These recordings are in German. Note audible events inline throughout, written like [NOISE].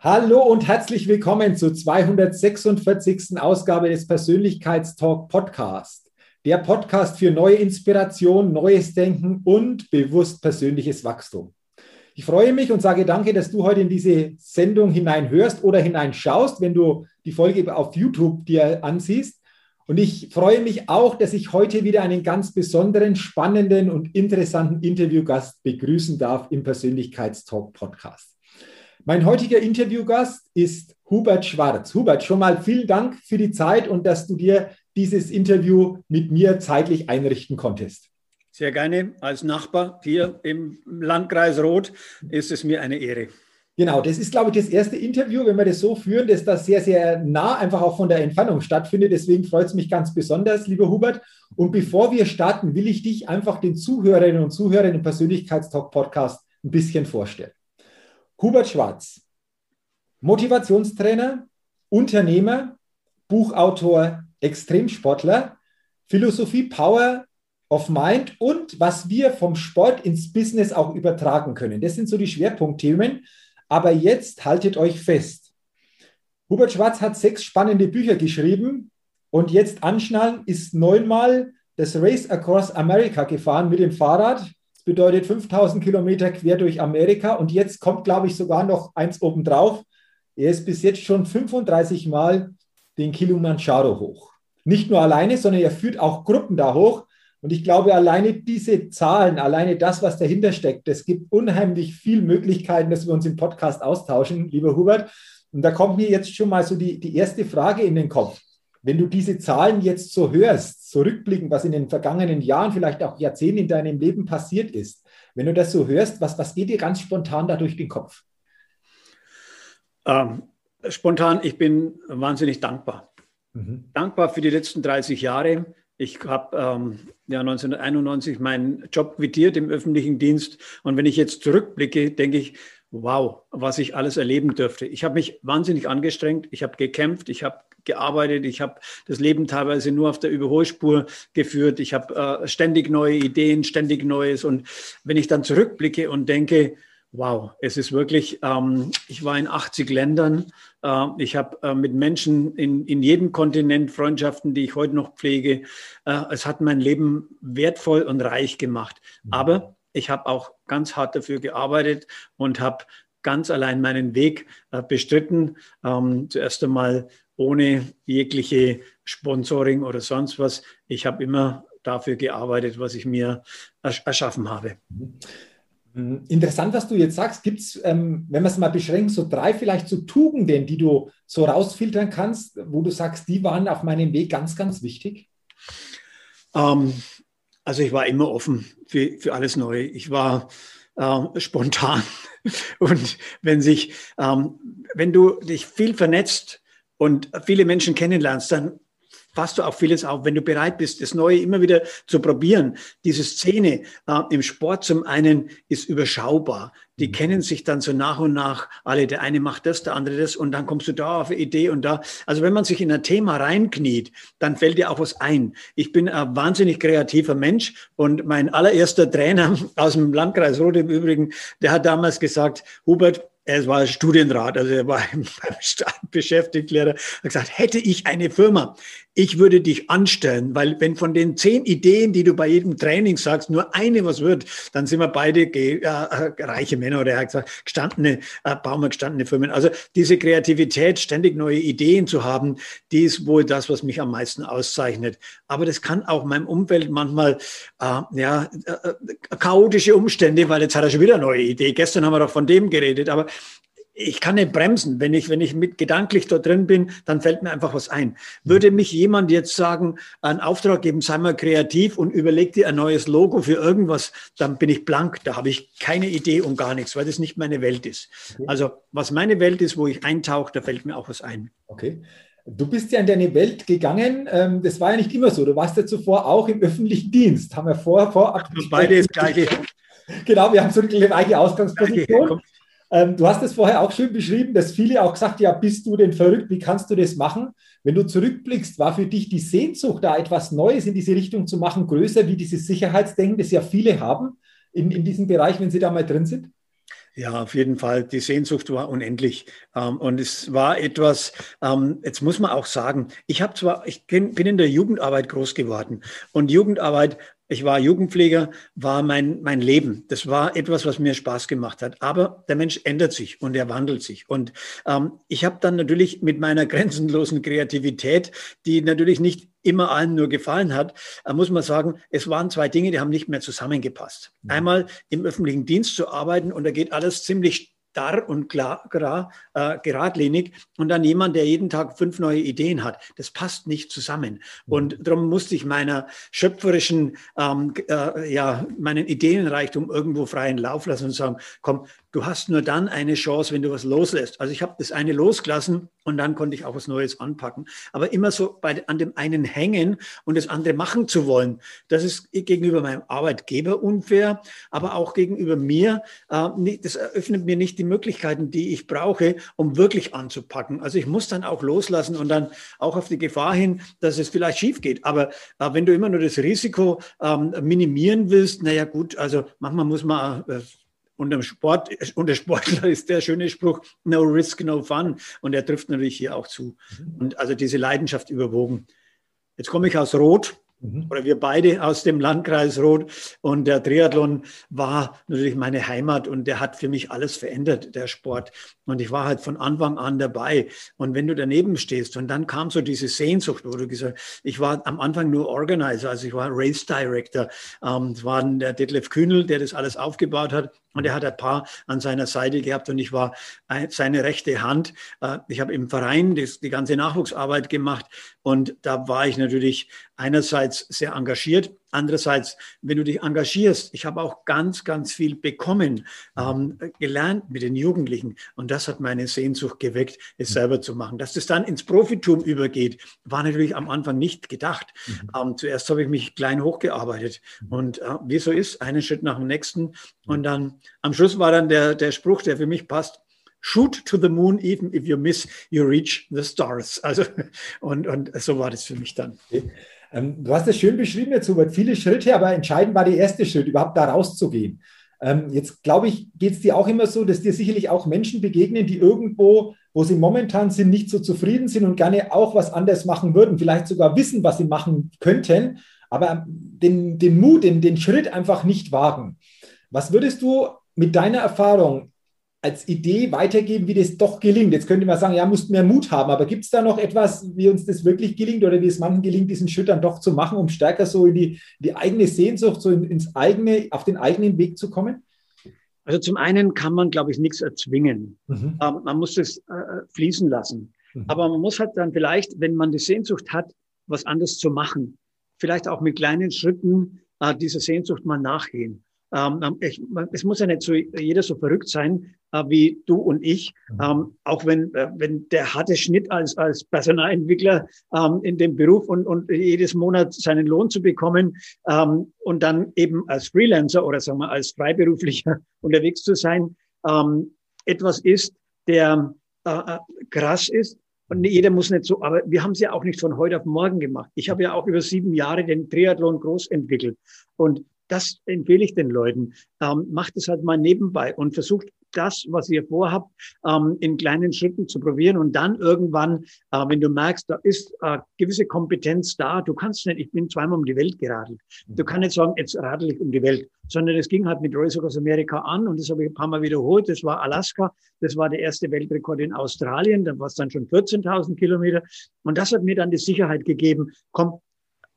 Hallo und herzlich willkommen zur 246. Ausgabe des Persönlichkeitstalk Podcast. Der Podcast für neue Inspiration, neues Denken und bewusst persönliches Wachstum. Ich freue mich und sage danke, dass du heute in diese Sendung hineinhörst oder hineinschaust, wenn du die Folge auf YouTube dir ansiehst. Und ich freue mich auch, dass ich heute wieder einen ganz besonderen, spannenden und interessanten Interviewgast begrüßen darf im Persönlichkeitstalk Podcast. Mein heutiger Interviewgast ist Hubert Schwarz. Hubert, schon mal vielen Dank für die Zeit und dass du dir dieses Interview mit mir zeitlich einrichten konntest. Sehr gerne. Als Nachbar hier im Landkreis Roth ist es mir eine Ehre. Genau, das ist, glaube ich, das erste Interview, wenn wir das so führen, dass das sehr, sehr nah einfach auch von der Entfernung stattfindet. Deswegen freut es mich ganz besonders, lieber Hubert. Und bevor wir starten, will ich dich einfach den Zuhörerinnen und Zuhörern im Persönlichkeitstalk-Podcast ein bisschen vorstellen. Hubert Schwarz, Motivationstrainer, Unternehmer, Buchautor, Extremsportler, Philosophie Power of Mind und was wir vom Sport ins Business auch übertragen können. Das sind so die Schwerpunktthemen. Aber jetzt haltet euch fest. Hubert Schwarz hat sechs spannende Bücher geschrieben und jetzt anschnallen ist neunmal das Race Across America gefahren mit dem Fahrrad bedeutet 5000 Kilometer quer durch Amerika. Und jetzt kommt, glaube ich, sogar noch eins obendrauf. Er ist bis jetzt schon 35 Mal den Kilimanjaro hoch. Nicht nur alleine, sondern er führt auch Gruppen da hoch. Und ich glaube, alleine diese Zahlen, alleine das, was dahinter steckt, es gibt unheimlich viele Möglichkeiten, dass wir uns im Podcast austauschen, lieber Hubert. Und da kommt mir jetzt schon mal so die, die erste Frage in den Kopf. Wenn du diese Zahlen jetzt so hörst, zurückblicken, was in den vergangenen Jahren, vielleicht auch Jahrzehnten in deinem Leben passiert ist, wenn du das so hörst, was, was geht dir ganz spontan da durch den Kopf? Ähm, spontan, ich bin wahnsinnig dankbar. Mhm. Dankbar für die letzten 30 Jahre. Ich habe ähm, ja 1991 meinen Job quittiert im öffentlichen Dienst. Und wenn ich jetzt zurückblicke, denke ich, wow, was ich alles erleben dürfte. Ich habe mich wahnsinnig angestrengt, ich habe gekämpft, ich habe gearbeitet. Ich habe das Leben teilweise nur auf der Überholspur geführt. Ich habe äh, ständig neue Ideen, ständig Neues. Und wenn ich dann zurückblicke und denke, wow, es ist wirklich, ähm, ich war in 80 Ländern. Äh, ich habe äh, mit Menschen in, in jedem Kontinent Freundschaften, die ich heute noch pflege. Äh, es hat mein Leben wertvoll und reich gemacht. Mhm. Aber ich habe auch ganz hart dafür gearbeitet und habe ganz allein meinen Weg äh, bestritten. Ähm, zuerst einmal ohne jegliche Sponsoring oder sonst was. Ich habe immer dafür gearbeitet, was ich mir erschaffen habe. Mhm. Interessant, was du jetzt sagst. Gibt es, ähm, wenn wir es mal beschränken, so drei vielleicht so Tugenden, die du so rausfiltern kannst, wo du sagst, die waren auf meinem Weg ganz, ganz wichtig? Ähm, also ich war immer offen für, für alles Neue. Ich war äh, spontan. [LAUGHS] Und wenn sich, ähm, wenn du dich viel vernetzt, und viele Menschen kennenlernst, dann fasst du auch vieles auf, wenn du bereit bist, das Neue immer wieder zu probieren. Diese Szene äh, im Sport zum einen ist überschaubar. Die mhm. kennen sich dann so nach und nach alle. Der eine macht das, der andere das und dann kommst du da auf eine Idee und da. Also wenn man sich in ein Thema reinkniet, dann fällt dir auch was ein. Ich bin ein wahnsinnig kreativer Mensch und mein allererster Trainer [LAUGHS] aus dem Landkreis Roth im Übrigen, der hat damals gesagt, Hubert, er war Studienrat, also er war [LAUGHS] beim Staat beschäftigt, Lehrer, hat gesagt, hätte ich eine Firma, ich würde dich anstellen, weil wenn von den zehn Ideen, die du bei jedem Training sagst, nur eine was wird, dann sind wir beide äh, reiche Männer oder er gesagt, gestandene, äh, bauen wir gestandene Firmen. Also diese Kreativität, ständig neue Ideen zu haben, die ist wohl das, was mich am meisten auszeichnet. Aber das kann auch meinem Umfeld manchmal, äh, ja, äh, chaotische Umstände, weil jetzt hat er schon wieder eine neue Idee. Gestern haben wir doch von dem geredet, aber ich kann nicht bremsen. Wenn ich, wenn ich mit gedanklich dort drin bin, dann fällt mir einfach was ein. Würde mich jemand jetzt sagen, einen Auftrag geben, sei mal kreativ und überleg dir ein neues Logo für irgendwas, dann bin ich blank. Da habe ich keine Idee und gar nichts, weil das nicht meine Welt ist. Okay. Also was meine Welt ist, wo ich eintauche, da fällt mir auch was ein. Okay. Du bist ja in deine Welt gegangen. Ähm, das war ja nicht immer so. Du warst ja zuvor auch im öffentlichen Dienst. Haben wir vor, vorab. Beide das gleiche. [LAUGHS] Genau, wir haben so die gleiche Ausgangsposition. Ähm, du hast es vorher auch schön beschrieben, dass viele auch gesagt, ja, bist du denn verrückt? Wie kannst du das machen? Wenn du zurückblickst, war für dich die Sehnsucht, da etwas Neues in diese Richtung zu machen, größer wie dieses Sicherheitsdenken, das ja viele haben in, in diesem Bereich, wenn sie da mal drin sind? Ja, auf jeden Fall. Die Sehnsucht war unendlich. Ähm, und es war etwas, ähm, jetzt muss man auch sagen, ich habe zwar, ich bin in der Jugendarbeit groß geworden. Und Jugendarbeit ich war Jugendpfleger, war mein, mein Leben. Das war etwas, was mir Spaß gemacht hat. Aber der Mensch ändert sich und er wandelt sich. Und ähm, ich habe dann natürlich mit meiner grenzenlosen Kreativität, die natürlich nicht immer allen nur gefallen hat, äh, muss man sagen, es waren zwei Dinge, die haben nicht mehr zusammengepasst. Mhm. Einmal im öffentlichen Dienst zu arbeiten und da geht alles ziemlich starr und klar, klar äh, geradlinig und dann jemand, der jeden Tag fünf neue Ideen hat. Das passt nicht zusammen. Mhm. Und darum musste ich meiner schöpferischen, ähm, äh, ja, meinen Ideenreichtum irgendwo freien Lauf lassen und sagen, komm, du hast nur dann eine Chance, wenn du was loslässt. Also ich habe das eine losgelassen und dann konnte ich auch was Neues anpacken. Aber immer so bei, an dem einen hängen und das andere machen zu wollen, das ist gegenüber meinem Arbeitgeber unfair, aber auch gegenüber mir. Äh, das eröffnet mir nicht die Möglichkeiten, die ich brauche, um wirklich anzupacken. Also ich muss dann auch loslassen und dann auch auf die Gefahr hin, dass es vielleicht schief geht. Aber äh, wenn du immer nur das Risiko ähm, minimieren willst, naja gut, also manchmal muss man äh, und dem Sport, [LAUGHS] und der Sportler ist der schöne Spruch, no risk, no fun. Und er trifft natürlich hier auch zu. Mhm. Und also diese Leidenschaft überwogen. Jetzt komme ich aus Rot. Oder wir beide aus dem Landkreis Rot. Und der Triathlon war natürlich meine Heimat und der hat für mich alles verändert, der Sport. Und ich war halt von Anfang an dabei. Und wenn du daneben stehst und dann kam so diese Sehnsucht, wo du gesagt ich war am Anfang nur Organizer, also ich war Race Director. Ähm, es war der Detlef Kühnel, der das alles aufgebaut hat. Und er hat ein paar an seiner Seite gehabt und ich war seine rechte Hand. Äh, ich habe im Verein die ganze Nachwuchsarbeit gemacht und da war ich natürlich einerseits sehr engagiert, andererseits, wenn du dich engagierst, ich habe auch ganz, ganz viel bekommen, ähm, gelernt mit den Jugendlichen und das hat meine Sehnsucht geweckt, es selber zu machen. Dass das dann ins Profitum übergeht, war natürlich am Anfang nicht gedacht. Mhm. Ähm, zuerst habe ich mich klein hochgearbeitet mhm. und äh, wie so ist, einen Schritt nach dem nächsten und dann am Schluss war dann der, der Spruch, der für mich passt, shoot to the moon, even if you miss, you reach the stars. Also, [LAUGHS] und, und so war das für mich dann. Okay. Ähm, du hast es schön beschrieben jetzt, Hubert, viele Schritte, aber entscheidend war der erste Schritt, überhaupt da rauszugehen. Ähm, jetzt glaube ich, geht es dir auch immer so, dass dir sicherlich auch Menschen begegnen, die irgendwo, wo sie momentan sind, nicht so zufrieden sind und gerne auch was anders machen würden, vielleicht sogar wissen, was sie machen könnten, aber den, den Mut, den, den Schritt einfach nicht wagen. Was würdest du mit deiner Erfahrung als Idee weitergeben, wie das doch gelingt? Jetzt könnte man sagen, ja, musst mehr Mut haben, aber gibt es da noch etwas, wie uns das wirklich gelingt oder wie es manchen gelingt, diesen Schritt dann doch zu machen, um stärker so in die, die eigene Sehnsucht, so ins eigene, auf den eigenen Weg zu kommen? Also zum einen kann man, glaube ich, nichts erzwingen. Mhm. Ähm, man muss es äh, fließen lassen. Mhm. Aber man muss halt dann vielleicht, wenn man die Sehnsucht hat, was anderes zu machen, vielleicht auch mit kleinen Schritten äh, dieser Sehnsucht mal nachgehen. Ähm, ähm, ich, es muss ja nicht so jeder so verrückt sein wie du und ich. Mhm. Ähm, auch wenn, äh, wenn der harte Schnitt als, als Personalentwickler ähm, in dem Beruf und, und jedes Monat seinen Lohn zu bekommen ähm, und dann eben als Freelancer oder sagen wir als Freiberuflicher [LAUGHS] unterwegs zu sein, ähm, etwas ist, der äh, äh, krass ist. Und jeder muss nicht so, aber wir haben es ja auch nicht von heute auf morgen gemacht. Ich habe ja auch über sieben Jahre den Triathlon groß entwickelt. Und das empfehle ich den Leuten. Ähm, macht es halt mal nebenbei und versucht das, was ihr vorhabt, ähm, in kleinen Schritten zu probieren und dann irgendwann, äh, wenn du merkst, da ist äh, gewisse Kompetenz da, du kannst nicht, ich bin zweimal um die Welt geradelt. Du kannst nicht sagen, jetzt radel ich um die Welt, sondern es ging halt mit Race aus Amerika an und das habe ich ein paar Mal wiederholt. Das war Alaska, das war der erste Weltrekord in Australien, da war es dann schon 14.000 Kilometer und das hat mir dann die Sicherheit gegeben, komm,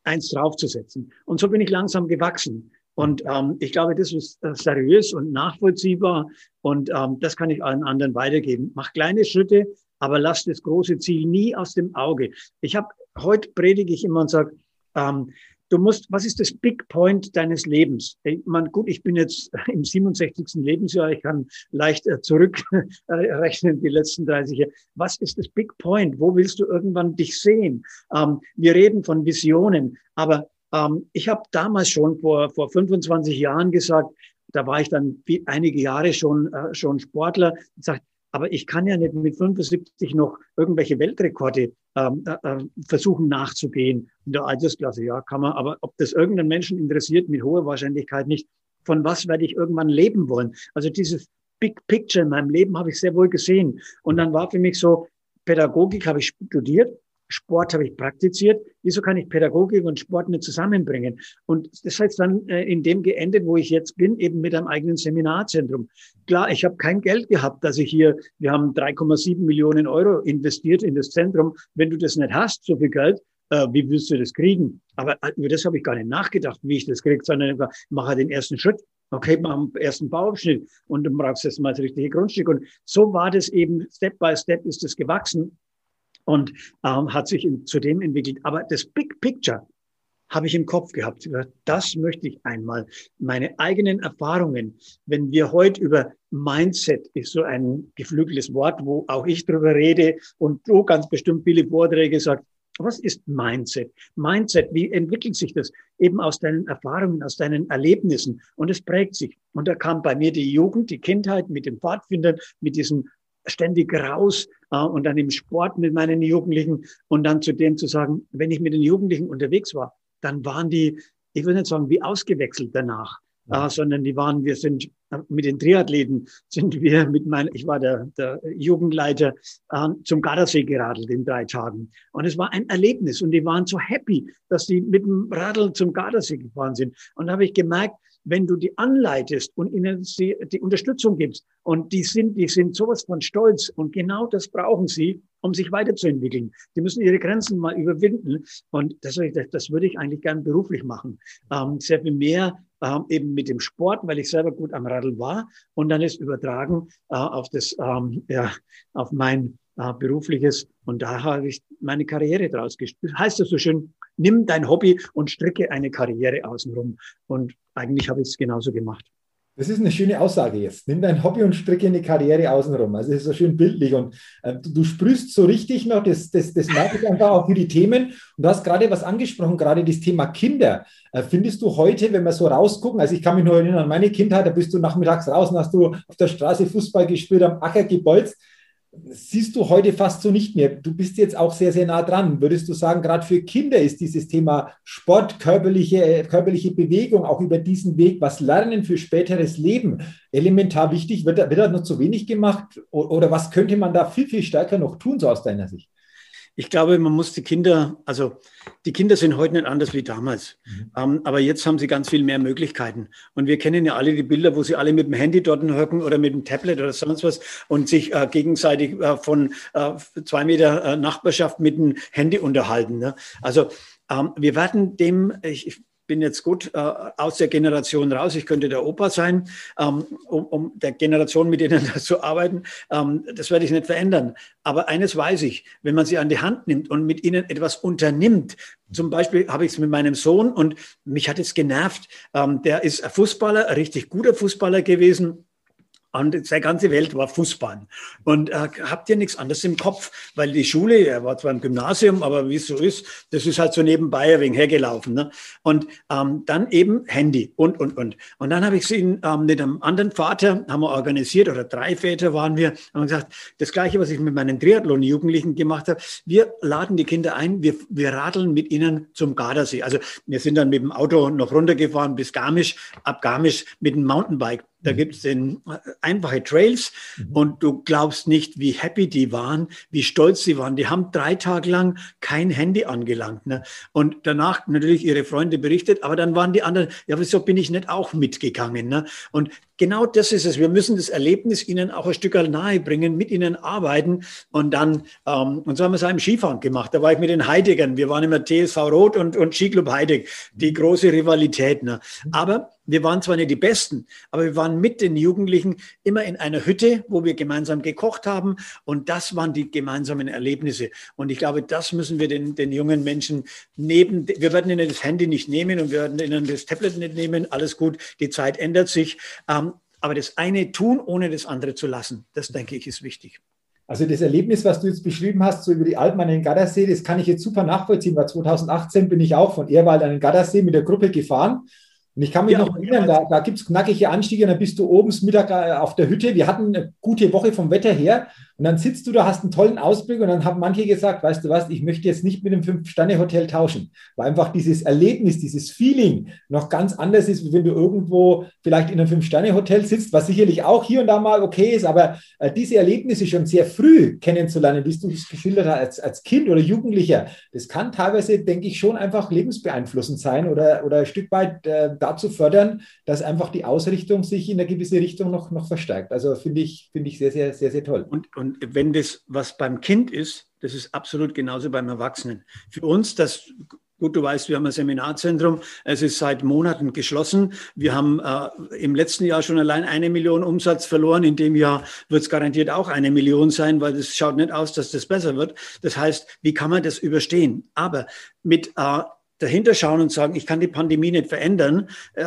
eins draufzusetzen. Und so bin ich langsam gewachsen. Und ähm, ich glaube, das ist äh, seriös und nachvollziehbar und ähm, das kann ich allen anderen weitergeben. Mach kleine Schritte, aber lass das große Ziel nie aus dem Auge. Ich habe heute predige ich immer und sage, ähm, du musst, was ist das Big Point deines Lebens? Ich meine, gut, ich bin jetzt [LAUGHS] im 67. Lebensjahr, ich kann leicht äh, zurückrechnen [LAUGHS] die letzten 30 Jahre. Was ist das Big Point? Wo willst du irgendwann dich sehen? Ähm, wir reden von Visionen, aber ähm, ich habe damals schon vor, vor 25 Jahren gesagt, da war ich dann einige Jahre schon, äh, schon Sportler, gesagt, aber ich kann ja nicht mit 75 noch irgendwelche Weltrekorde ähm, äh, äh, versuchen nachzugehen in der Altersklasse. Ja, kann man, aber ob das irgendeinen Menschen interessiert, mit hoher Wahrscheinlichkeit nicht. Von was werde ich irgendwann leben wollen? Also dieses Big Picture in meinem Leben habe ich sehr wohl gesehen. Und dann war für mich so, Pädagogik habe ich studiert, Sport habe ich praktiziert. Wieso kann ich Pädagogik und Sport nicht zusammenbringen? Und das hat dann äh, in dem geendet, wo ich jetzt bin, eben mit einem eigenen Seminarzentrum. Klar, ich habe kein Geld gehabt, dass ich hier, wir haben 3,7 Millionen Euro investiert in das Zentrum. Wenn du das nicht hast, so viel Geld, äh, wie willst du das kriegen? Aber äh, über das habe ich gar nicht nachgedacht, wie ich das kriege, sondern ich mache den ersten Schritt. Okay, mach den ersten Bauabschnitt und du brauchst jetzt mal das richtige Grundstück. Und so war das eben, Step by Step ist das gewachsen und ähm, hat sich in, zu dem entwickelt. Aber das Big Picture habe ich im Kopf gehabt. Das möchte ich einmal. Meine eigenen Erfahrungen. Wenn wir heute über Mindset ist so ein geflügeltes Wort, wo auch ich drüber rede und du ganz bestimmt viele Vorträge sagt, was ist Mindset? Mindset, wie entwickelt sich das? Eben aus deinen Erfahrungen, aus deinen Erlebnissen. Und es prägt sich. Und da kam bei mir die Jugend, die Kindheit mit den Pfadfindern, mit diesem ständig raus äh, und dann im Sport mit meinen Jugendlichen und dann zu dem zu sagen, wenn ich mit den Jugendlichen unterwegs war, dann waren die, ich würde nicht sagen, wie ausgewechselt danach, ja. äh, sondern die waren, wir sind äh, mit den Triathleten, sind wir mit meinem, ich war der, der Jugendleiter, äh, zum Gardasee geradelt in drei Tagen. Und es war ein Erlebnis und die waren so happy, dass die mit dem Radl zum Gardasee gefahren sind. Und da habe ich gemerkt, wenn du die anleitest und ihnen die, Unterstützung gibst und die sind, die sind sowas von stolz und genau das brauchen sie, um sich weiterzuentwickeln. Die müssen ihre Grenzen mal überwinden und das, das würde ich eigentlich gern beruflich machen. Ähm, sehr viel mehr ähm, eben mit dem Sport, weil ich selber gut am Radl war und dann ist übertragen äh, auf das, ähm, ja, auf mein äh, berufliches und da habe ich meine Karriere draus gespielt. Heißt das so schön, nimm dein Hobby und stricke eine Karriere außenrum. Und eigentlich habe ich es genauso gemacht. Das ist eine schöne Aussage jetzt. Nimm dein Hobby und stricke eine Karriere außenrum. Also es ist so schön bildlich und äh, du, du, sprühst so richtig noch, das, das, das merke ich einfach auch für die Themen. Und du hast gerade was angesprochen, gerade das Thema Kinder. Äh, findest du heute, wenn wir so rausgucken, also ich kann mich nur erinnern an meine Kindheit, da bist du nachmittags raus und hast du auf der Straße Fußball gespielt, am Acker gebolzt siehst du heute fast so nicht mehr. Du bist jetzt auch sehr, sehr nah dran. Würdest du sagen, gerade für Kinder ist dieses Thema Sport, körperliche, körperliche Bewegung, auch über diesen Weg, was lernen für späteres Leben, elementar wichtig? Wird da, wird da noch zu wenig gemacht? Oder was könnte man da viel, viel stärker noch tun, so aus deiner Sicht? Ich glaube, man muss die Kinder, also die Kinder sind heute nicht anders wie damals. Mhm. Ähm, aber jetzt haben sie ganz viel mehr Möglichkeiten. Und wir kennen ja alle die Bilder, wo sie alle mit dem Handy dort hocken oder mit dem Tablet oder sonst was und sich äh, gegenseitig äh, von äh, zwei Meter äh, Nachbarschaft mit dem Handy unterhalten. Ne? Also ähm, wir werden dem, ich, bin jetzt gut äh, aus der Generation raus. Ich könnte der Opa sein, ähm, um, um der Generation mit denen [LAUGHS] zu arbeiten. Ähm, das werde ich nicht verändern. Aber eines weiß ich, wenn man sie an die Hand nimmt und mit ihnen etwas unternimmt, zum Beispiel habe ich es mit meinem Sohn und mich hat es genervt. Ähm, der ist Fußballer, ein richtig guter Fußballer gewesen und seine ganze Welt war Fußball. Und äh, habt ihr nichts anderes im Kopf? Weil die Schule, er war zwar im Gymnasium, aber wie es so ist, das ist halt so nebenbei ein wenig hergelaufen. Ne? Und ähm, dann eben Handy und, und, und. Und dann habe ich sie ähm, mit einem anderen Vater, haben wir organisiert, oder drei Väter waren wir, haben gesagt, das Gleiche, was ich mit meinen Triathlon-Jugendlichen gemacht habe, wir laden die Kinder ein, wir, wir radeln mit ihnen zum Gardasee. Also wir sind dann mit dem Auto noch runtergefahren bis Garmisch, ab Garmisch mit dem Mountainbike Da mhm. gibt es äh, einfache Trails mhm. und du glaubst nicht, wie happy die waren, wie stolz sie waren. Die haben drei Tage lang kein Handy angelangt. Ne? Und danach natürlich ihre Freunde berichtet, aber dann waren die anderen, ja, wieso bin ich nicht auch mitgegangen? Ne? Und genau das ist es. Wir müssen das Erlebnis ihnen auch ein Stück nahe bringen, mit ihnen arbeiten und dann, ähm, und so haben wir es auch im Skifahren gemacht. Da war ich mit den Heidegern. Wir waren immer TSV Rot und, und Skiclub Heideg. Die große Rivalität. Ne? Aber wir waren zwar nicht die Besten, aber wir waren mit den Jugendlichen immer in einer Hütte, wo wir gemeinsam gekocht haben. Und das waren die gemeinsamen Erlebnisse. Und ich glaube, das müssen wir den, den jungen Menschen neben, wir werden ihnen das Handy nicht nehmen und wir werden ihnen das Tablet nicht nehmen. Alles gut, die Zeit ändert sich. Ähm, aber das eine tun, ohne das andere zu lassen, das denke ich, ist wichtig. Also das Erlebnis, was du jetzt beschrieben hast, so über die Alpen an den Gardasee, das kann ich jetzt super nachvollziehen, weil 2018 bin ich auch von Ehrwald an den Gardasee mit der Gruppe gefahren und ich kann mich ja, noch erinnern, da, da gibt es knackige Anstiege, dann bist du oben Mittag äh, auf der Hütte. Wir hatten eine gute Woche vom Wetter her und dann sitzt du da, hast einen tollen Ausblick und dann haben manche gesagt, weißt du was, ich möchte jetzt nicht mit einem Fünf-Sterne-Hotel tauschen, weil einfach dieses Erlebnis, dieses Feeling noch ganz anders ist, wie wenn du irgendwo vielleicht in einem Fünf-Sterne-Hotel sitzt, was sicherlich auch hier und da mal okay ist, aber äh, diese Erlebnisse schon sehr früh kennenzulernen, wie du es geschildert hast, als, als Kind oder Jugendlicher, das kann teilweise, denke ich, schon einfach lebensbeeinflussend sein oder, oder ein Stück weit äh, dazu fördern, dass einfach die Ausrichtung sich in eine gewisse Richtung noch, noch verstärkt. Also finde ich, finde ich sehr, sehr, sehr, sehr toll. Und, und wenn das, was beim Kind ist, das ist absolut genauso beim Erwachsenen. Für uns, das Gut, du weißt, wir haben ein Seminarzentrum. Es ist seit Monaten geschlossen. Wir haben äh, im letzten Jahr schon allein eine Million Umsatz verloren. In dem Jahr wird es garantiert auch eine Million sein, weil es schaut nicht aus, dass das besser wird. Das heißt, wie kann man das überstehen? Aber mit äh, dahinter schauen und sagen, ich kann die Pandemie nicht verändern äh,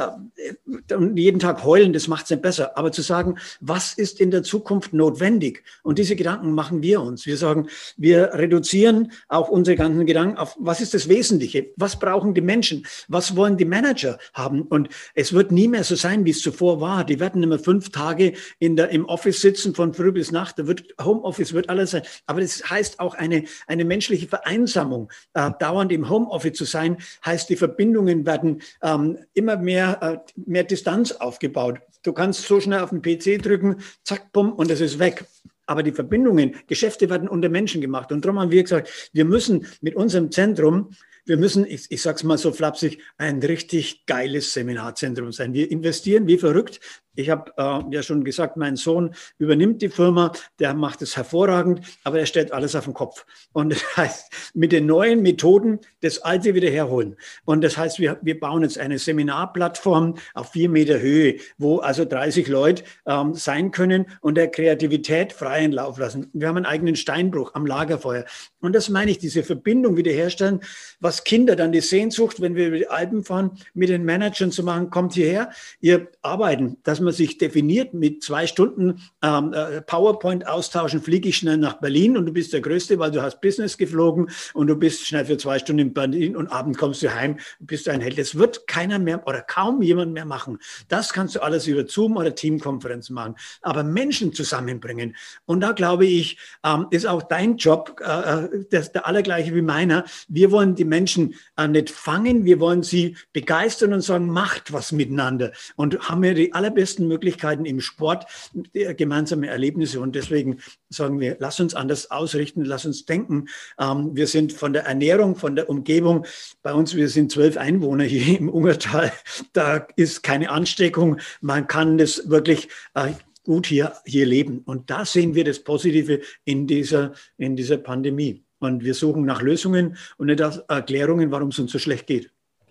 und jeden Tag heulen, das macht es nicht besser. Aber zu sagen, was ist in der Zukunft notwendig? Und diese Gedanken machen wir uns. Wir sagen, wir reduzieren auch unsere ganzen Gedanken auf, was ist das Wesentliche? Was brauchen die Menschen? Was wollen die Manager haben? Und es wird nie mehr so sein, wie es zuvor war. Die werden immer fünf Tage in der, im Office sitzen von früh bis Nacht. Da wird Homeoffice wird alles sein. Aber das heißt auch eine, eine menschliche Vereinsamung, äh, dauernd im Homeoffice zu sein, heißt, die Verbindungen werden ähm, immer mehr, äh, mehr Distanz aufgebaut. Du kannst so schnell auf den PC drücken, zack, bumm, und es ist weg. Aber die Verbindungen, Geschäfte werden unter Menschen gemacht. Und darum haben wir gesagt, wir müssen mit unserem Zentrum wir müssen, ich, ich sage es mal so flapsig, ein richtig geiles Seminarzentrum sein. Wir investieren wie verrückt. Ich habe äh, ja schon gesagt, mein Sohn übernimmt die Firma, der macht es hervorragend, aber er stellt alles auf den Kopf. Und das [LAUGHS] heißt, mit den neuen Methoden das Alte wieder herholen. Und das heißt, wir, wir bauen jetzt eine Seminarplattform auf vier Meter Höhe, wo also 30 Leute ähm, sein können und der Kreativität freien Lauf lassen. Wir haben einen eigenen Steinbruch am Lagerfeuer. Und das meine ich, diese Verbindung wiederherstellen, was Kinder dann die Sehnsucht, wenn wir über die Alpen fahren, mit den Managern zu machen, kommt hierher, ihr arbeiten, dass man sich definiert mit zwei Stunden ähm, äh, PowerPoint austauschen, fliege ich schnell nach Berlin und du bist der Größte, weil du hast Business geflogen und du bist schnell für zwei Stunden in Berlin und abend kommst du heim, bist ein Held. Das wird keiner mehr oder kaum jemand mehr machen. Das kannst du alles über Zoom oder Teamkonferenzen machen. Aber Menschen zusammenbringen. Und da glaube ich, ähm, ist auch dein Job äh, äh der, der allergleiche wie meiner. Wir wollen die Menschen äh, nicht fangen, wir wollen sie begeistern und sagen, macht was miteinander. Und haben wir die allerbesten besten Möglichkeiten im Sport gemeinsame Erlebnisse. Und deswegen sagen wir, lass uns anders ausrichten, lass uns denken. Ähm, wir sind von der Ernährung, von der Umgebung, bei uns, wir sind zwölf Einwohner hier im Ungertal, da ist keine Ansteckung. Man kann das wirklich äh, gut hier, hier leben. Und da sehen wir das Positive in dieser, in dieser Pandemie. Und wir suchen nach Lösungen und nicht nach Erklärungen, warum es uns so schlecht geht.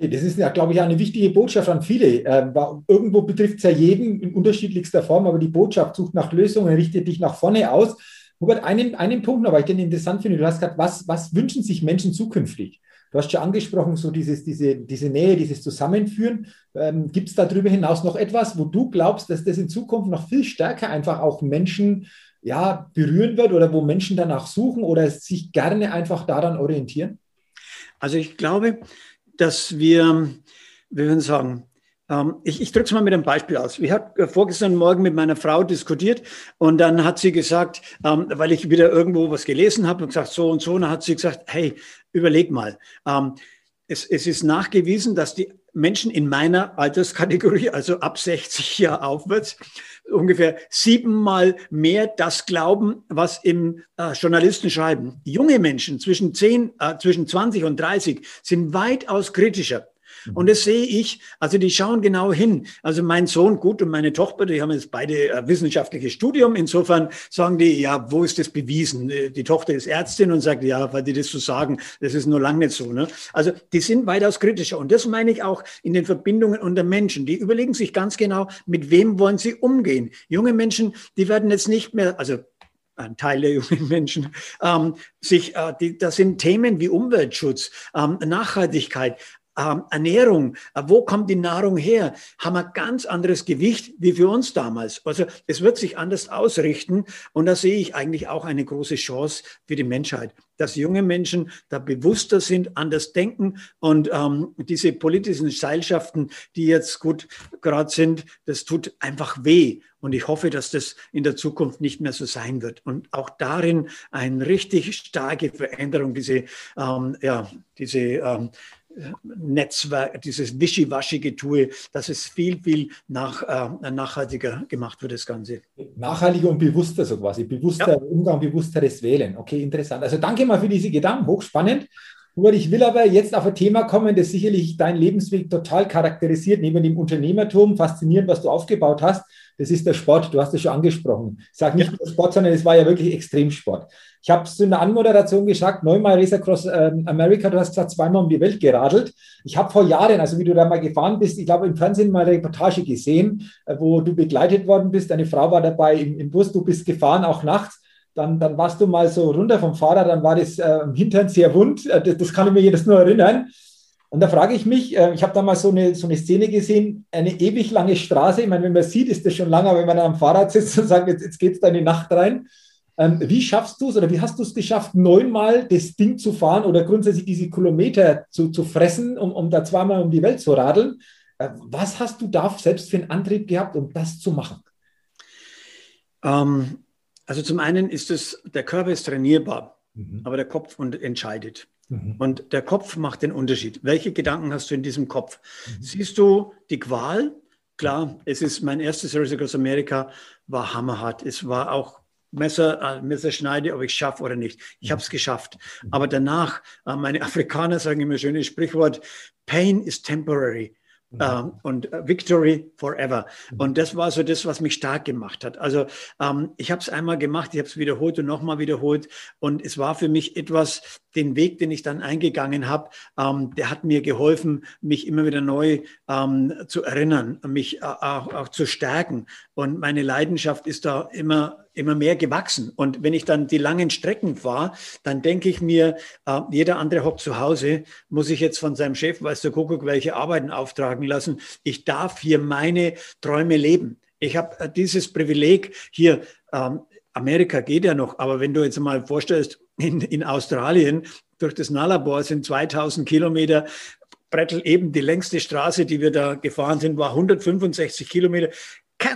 Das ist ja, glaube ich, eine wichtige Botschaft an viele. Ähm, irgendwo betrifft es ja jeden in unterschiedlichster Form, aber die Botschaft sucht nach Lösungen, richtet dich nach vorne aus. Hubert, einen, einen Punkt, aber ich den interessant finde, du hast gesagt, was, was wünschen sich Menschen zukünftig? Du hast schon angesprochen, so dieses, diese, diese Nähe, dieses Zusammenführen. Ähm, Gibt es darüber hinaus noch etwas, wo du glaubst, dass das in Zukunft noch viel stärker einfach auch Menschen ja, berühren wird oder wo Menschen danach suchen oder sich gerne einfach daran orientieren? Also ich glaube, dass wir, wir würden sagen, ähm, ich, ich drücke es mal mit einem Beispiel aus. Ich habe vorgestern Morgen mit meiner Frau diskutiert und dann hat sie gesagt, ähm, weil ich wieder irgendwo was gelesen habe und gesagt, so und so, und dann hat sie gesagt, hey, überleg mal. Ähm, es, es ist nachgewiesen, dass die Menschen in meiner Alterskategorie, also ab 60 [LAUGHS] Jahre aufwärts, ungefähr siebenmal mehr das glauben, was im äh, Journalisten schreiben. Junge Menschen zwischen 10, äh, zwischen 20 und 30 sind weitaus kritischer. Und das sehe ich, also die schauen genau hin. Also mein Sohn, gut, und meine Tochter, die haben jetzt beide äh, wissenschaftliches Studium. Insofern sagen die, ja, wo ist das bewiesen? Äh, die Tochter ist Ärztin und sagt, ja, weil die das so sagen, das ist nur lang nicht so. Ne? Also die sind weitaus kritischer. Und das meine ich auch in den Verbindungen unter Menschen. Die überlegen sich ganz genau, mit wem wollen sie umgehen. Junge Menschen, die werden jetzt nicht mehr, also ein Teil der [LAUGHS] jungen Menschen, ähm, sich, äh, die, das sind Themen wie Umweltschutz, ähm, Nachhaltigkeit, ähm, Ernährung, äh, wo kommt die Nahrung her, haben ein ganz anderes Gewicht wie für uns damals. Also es wird sich anders ausrichten und da sehe ich eigentlich auch eine große Chance für die Menschheit, dass junge Menschen da bewusster sind, anders denken und ähm, diese politischen Seilschaften, die jetzt gut gerade sind, das tut einfach weh. Und ich hoffe, dass das in der Zukunft nicht mehr so sein wird. Und auch darin eine richtig starke Veränderung, diese, ähm, ja, diese ähm, Netzwerk, dieses wischiwaschige Tue, dass es viel, viel nach, äh, nachhaltiger gemacht wird, das Ganze. Nachhaltiger und bewusster so quasi, bewusster ja. Umgang, bewussteres Wählen. Okay, interessant. Also danke mal für diese Gedanken, hochspannend. Nur ich will aber jetzt auf ein Thema kommen, das sicherlich deinen Lebensweg total charakterisiert, neben dem Unternehmertum, faszinierend, was du aufgebaut hast. Das ist der Sport, du hast es schon angesprochen. Ich sage nicht nur Sport, sondern es war ja wirklich Extremsport. Ich habe es in der Anmoderation gesagt, neunmal Race Across äh, America, du hast gesagt, zweimal um die Welt geradelt. Ich habe vor Jahren, also wie du da mal gefahren bist, ich glaube im Fernsehen mal eine Reportage gesehen, äh, wo du begleitet worden bist. Deine Frau war dabei im, im Bus, du bist gefahren, auch nachts. Dann, dann warst du mal so runter vom Fahrrad, dann war das äh, im Hintern sehr wund. Äh, das, das kann ich mir jetzt nur erinnern. Und da frage ich mich, äh, ich habe da mal so eine, so eine Szene gesehen, eine ewig lange Straße. Ich meine, wenn man sieht, ist das schon lange, wenn man am Fahrrad sitzt und sagt, jetzt, jetzt geht es da in die Nacht rein. Ähm, wie schaffst du es oder wie hast du es geschafft, neunmal das Ding zu fahren oder grundsätzlich diese Kilometer zu, zu fressen, um, um da zweimal um die Welt zu radeln? Äh, was hast du da selbst für einen Antrieb gehabt, um das zu machen? Ähm, also zum einen ist es, der Körper ist trainierbar, mhm. aber der Kopf entscheidet. Mhm. Und der Kopf macht den Unterschied. Welche Gedanken hast du in diesem Kopf? Mhm. Siehst du die Qual? Klar, es ist mein erstes Race aus Amerika, war hammerhart. Es war auch Messer, äh, Messerschneide, ob ich es schaffe oder nicht. Ich habe es geschafft. Mhm. Aber danach, äh, meine [LAUGHS] Afrikaner sagen immer schönes Sprichwort, Pain is temporary. Mhm. Und äh, Victory Forever. Und das war so das, was mich stark gemacht hat. Also ähm, ich habe es einmal gemacht, ich habe es wiederholt und nochmal wiederholt. Und es war für mich etwas, den Weg, den ich dann eingegangen habe, ähm, der hat mir geholfen, mich immer wieder neu ähm, zu erinnern, mich äh, auch, auch zu stärken. Und meine Leidenschaft ist da immer immer mehr gewachsen. Und wenn ich dann die langen Strecken fahre, dann denke ich mir, äh, jeder andere hockt zu Hause, muss ich jetzt von seinem Chef, weiß der Kuckuck, welche Arbeiten auftragen lassen. Ich darf hier meine Träume leben. Ich habe äh, dieses Privileg hier. Ähm, Amerika geht ja noch, aber wenn du jetzt mal vorstellst, in, in Australien durch das Nullarbor sind 2000 Kilometer. Brettel eben die längste Straße, die wir da gefahren sind, war 165 Kilometer.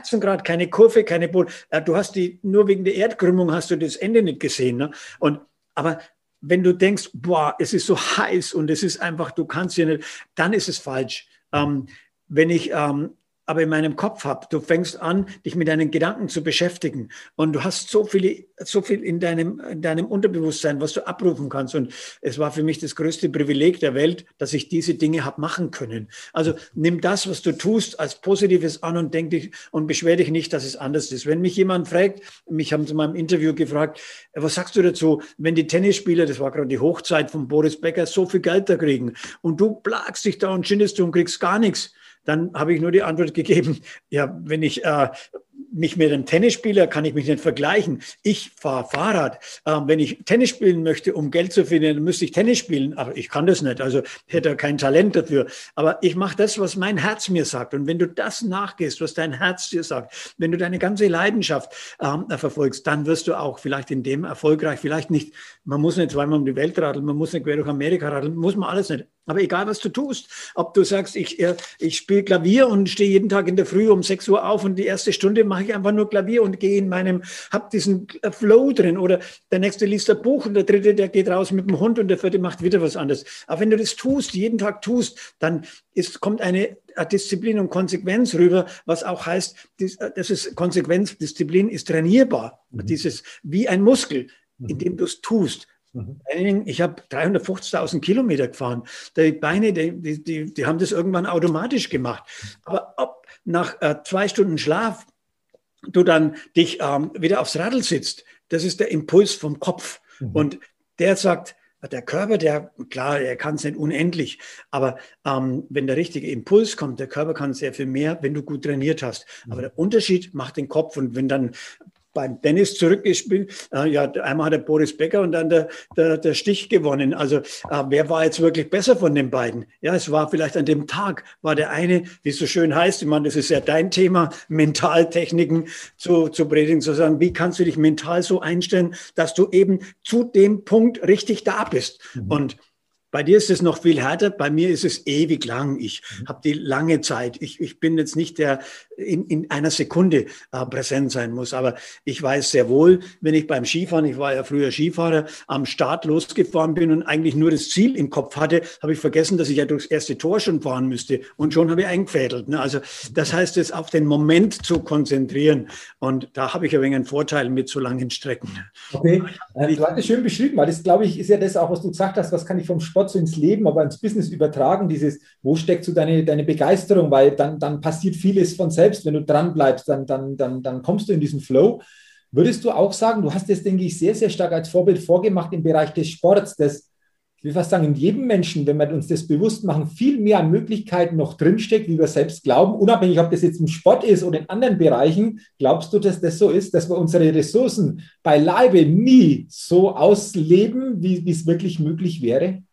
Kerzengrad, keine Kurve, keine Boden. Äh, du hast die, nur wegen der Erdkrümmung hast du das Ende nicht gesehen. Ne? Und, aber wenn du denkst, boah, es ist so heiß und es ist einfach, du kannst hier nicht, dann ist es falsch. Ähm, wenn ich ähm, aber in meinem Kopf habe. Du fängst an, dich mit deinen Gedanken zu beschäftigen und du hast so viele, so viel in deinem, in deinem Unterbewusstsein, was du abrufen kannst. Und es war für mich das größte Privileg der Welt, dass ich diese Dinge habe machen können. Also nimm das, was du tust, als Positives an und denk dich und beschwer dich nicht, dass es anders ist. Wenn mich jemand fragt, mich haben mal im Interview gefragt, was sagst du dazu, wenn die Tennisspieler, das war gerade die Hochzeit von Boris Becker, so viel Geld da kriegen und du plagst dich da und schindest du und kriegst gar nichts dann habe ich nur die Antwort gegeben, ja, wenn ich äh, mich mit einem Tennisspieler kann ich mich nicht vergleichen. Ich fahre Fahrrad. Ähm, wenn ich Tennis spielen möchte, um Geld zu verdienen, müsste ich Tennis spielen. Aber ich kann das nicht. Also hätte kein Talent dafür. Aber ich mache das, was mein Herz mir sagt. Und wenn du das nachgehst, was dein Herz dir sagt, wenn du deine ganze Leidenschaft ähm, verfolgst, dann wirst du auch vielleicht in dem erfolgreich. Vielleicht nicht, man muss nicht zweimal um die Welt radeln, man muss nicht quer durch Amerika radeln, muss man alles nicht. Aber egal, was du tust, ob du sagst, ich, äh, ich spiele Klavier und stehe jeden Tag in der Früh um 6 Uhr auf und die erste Stunde mache mache ich einfach nur Klavier und gehe in meinem, hab diesen Flow drin. Oder der nächste liest ein Buch und der dritte, der geht raus mit dem Hund und der vierte macht wieder was anderes. Aber wenn du das tust, jeden Tag tust, dann ist, kommt eine Disziplin und Konsequenz rüber, was auch heißt, das ist Konsequenz, Disziplin ist trainierbar. Mhm. Dieses wie ein Muskel, mhm. indem du es tust. Mhm. Ich habe 350.000 Kilometer gefahren. Die Beine, die, die, die haben das irgendwann automatisch gemacht. Aber ob nach äh, zwei Stunden Schlaf du dann dich ähm, wieder aufs Radl sitzt, das ist der Impuls vom Kopf. Mhm. Und der sagt, der Körper, der, klar, er kann es nicht unendlich, aber ähm, wenn der richtige Impuls kommt, der Körper kann sehr viel mehr, wenn du gut trainiert hast. Aber mhm. der Unterschied macht den Kopf und wenn dann beim Tennis zurückgespielt. Äh, ja, einmal hat der Boris Becker und dann der, der, der Stich gewonnen. Also äh, wer war jetzt wirklich besser von den beiden? Ja, es war vielleicht an dem Tag, war der eine, wie es so schön heißt, ich meine, das ist ja dein Thema, [LAUGHS] Mentaltechniken zu, zu predigen, zu sagen, wie kannst du dich mental so einstellen, dass du eben zu dem Punkt richtig da bist. Mhm. Und bei dir ist es noch viel härter, bei mir ist es ewig lang. Ich mhm. habe die lange Zeit. Ich, ich bin jetzt nicht der in, in einer Sekunde äh, präsent sein muss, aber ich weiß sehr wohl, wenn ich beim Skifahren, ich war ja früher Skifahrer, am Start losgefahren bin und eigentlich nur das Ziel im Kopf hatte, habe ich vergessen, dass ich ja durchs erste Tor schon fahren müsste und schon habe ich eingefädelt. Ne? Also das heißt, es auf den Moment zu konzentrieren und da habe ich ein wenig einen Vorteil mit so langen Strecken. Okay, äh, du hast es schön beschrieben, weil das glaube ich ist ja das auch, was du gesagt hast, was kann ich vom Sport Sport so ins Leben, aber ins Business übertragen, dieses, wo steckt so deine, deine Begeisterung, weil dann, dann passiert vieles von selbst, wenn du dran bleibst, dann, dann, dann, dann kommst du in diesen Flow. Würdest du auch sagen, du hast das, denke ich, sehr, sehr stark als Vorbild vorgemacht im Bereich des Sports, dass ich will fast sagen, in jedem Menschen, wenn wir uns das bewusst machen, viel mehr an Möglichkeiten noch drinsteckt, wie wir selbst glauben, unabhängig, ob das jetzt im Sport ist oder in anderen Bereichen. Glaubst du, dass das so ist, dass wir unsere Ressourcen beileibe nie so ausleben, wie es wirklich möglich wäre?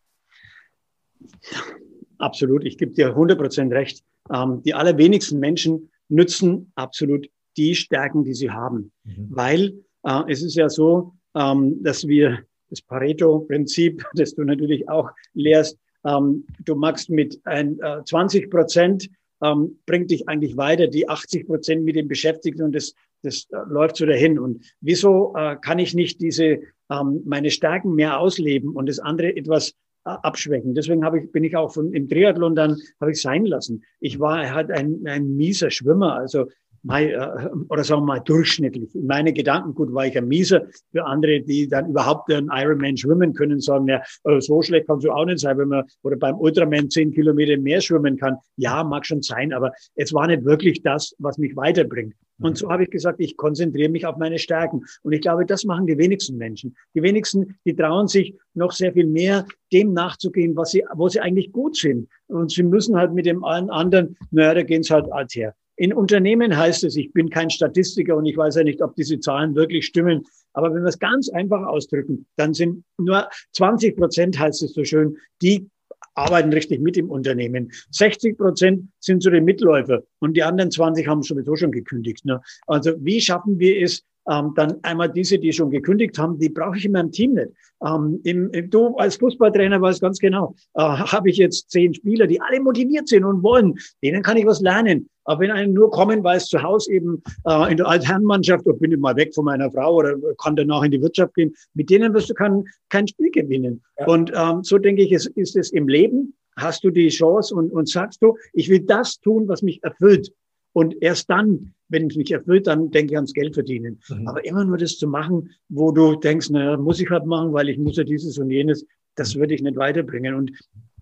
Absolut, ich gebe dir 100 Prozent recht. Ähm, die allerwenigsten Menschen nützen absolut die Stärken, die sie haben. Mhm. Weil äh, es ist ja so, ähm, dass wir das Pareto-Prinzip, [LAUGHS] das du natürlich auch lehrst, ähm, du magst mit ein, äh, 20 Prozent ähm, bringt dich eigentlich weiter, die 80 Prozent mit dem Beschäftigten und das, das äh, läuft so dahin. Und wieso äh, kann ich nicht diese ähm, meine Stärken mehr ausleben und das andere etwas abschwächen. Deswegen habe ich, bin ich auch von, im Triathlon dann, habe ich sein lassen. Ich war halt ein, ein mieser Schwimmer, also mein, äh, oder sagen wir mal durchschnittlich. In meine Gedanken, gut, war ich ein Mieser. Für andere, die dann überhaupt einen Ironman schwimmen können, sagen, ja, äh, so schlecht kannst du auch nicht sein, wenn man oder beim Ultraman zehn Kilometer mehr schwimmen kann. Ja, mag schon sein, aber es war nicht wirklich das, was mich weiterbringt. Und so habe ich gesagt, ich konzentriere mich auf meine Stärken. Und ich glaube, das machen die wenigsten Menschen. Die wenigsten, die trauen sich noch sehr viel mehr, dem nachzugehen, was sie, wo sie eigentlich gut sind. Und sie müssen halt mit dem allen anderen, naja, da gehen sie halt alt her. In Unternehmen heißt es, ich bin kein Statistiker und ich weiß ja nicht, ob diese Zahlen wirklich stimmen. Aber wenn wir es ganz einfach ausdrücken, dann sind nur 20 Prozent, heißt es so schön, die arbeiten richtig mit im Unternehmen. 60 Prozent sind so die Mitläufer und die anderen 20 haben sowieso schon gekündigt. Ne? Also wie schaffen wir es, ähm, dann einmal diese, die schon gekündigt haben, die brauche ich in meinem Team nicht. Ähm, im, im, du als Fußballtrainer weißt ganz genau, äh, habe ich jetzt zehn Spieler, die alle motiviert sind und wollen, denen kann ich was lernen. Aber wenn einen nur kommen, weil es zu Hause eben äh, in der Altherrenmannschaft, oder bin ich mal weg von meiner Frau oder kann danach in die Wirtschaft gehen, mit denen wirst du kein, kein Spiel gewinnen. Ja. Und ähm, so denke ich, es ist es im Leben. Hast du die Chance und, und sagst du, ich will das tun, was mich erfüllt. Und erst dann, wenn es mich erfüllt, dann denke ich ans Geld verdienen. Mhm. Aber immer nur das zu machen, wo du denkst, naja, muss ich halt machen, weil ich muss ja dieses und jenes, das würde ich nicht weiterbringen. Und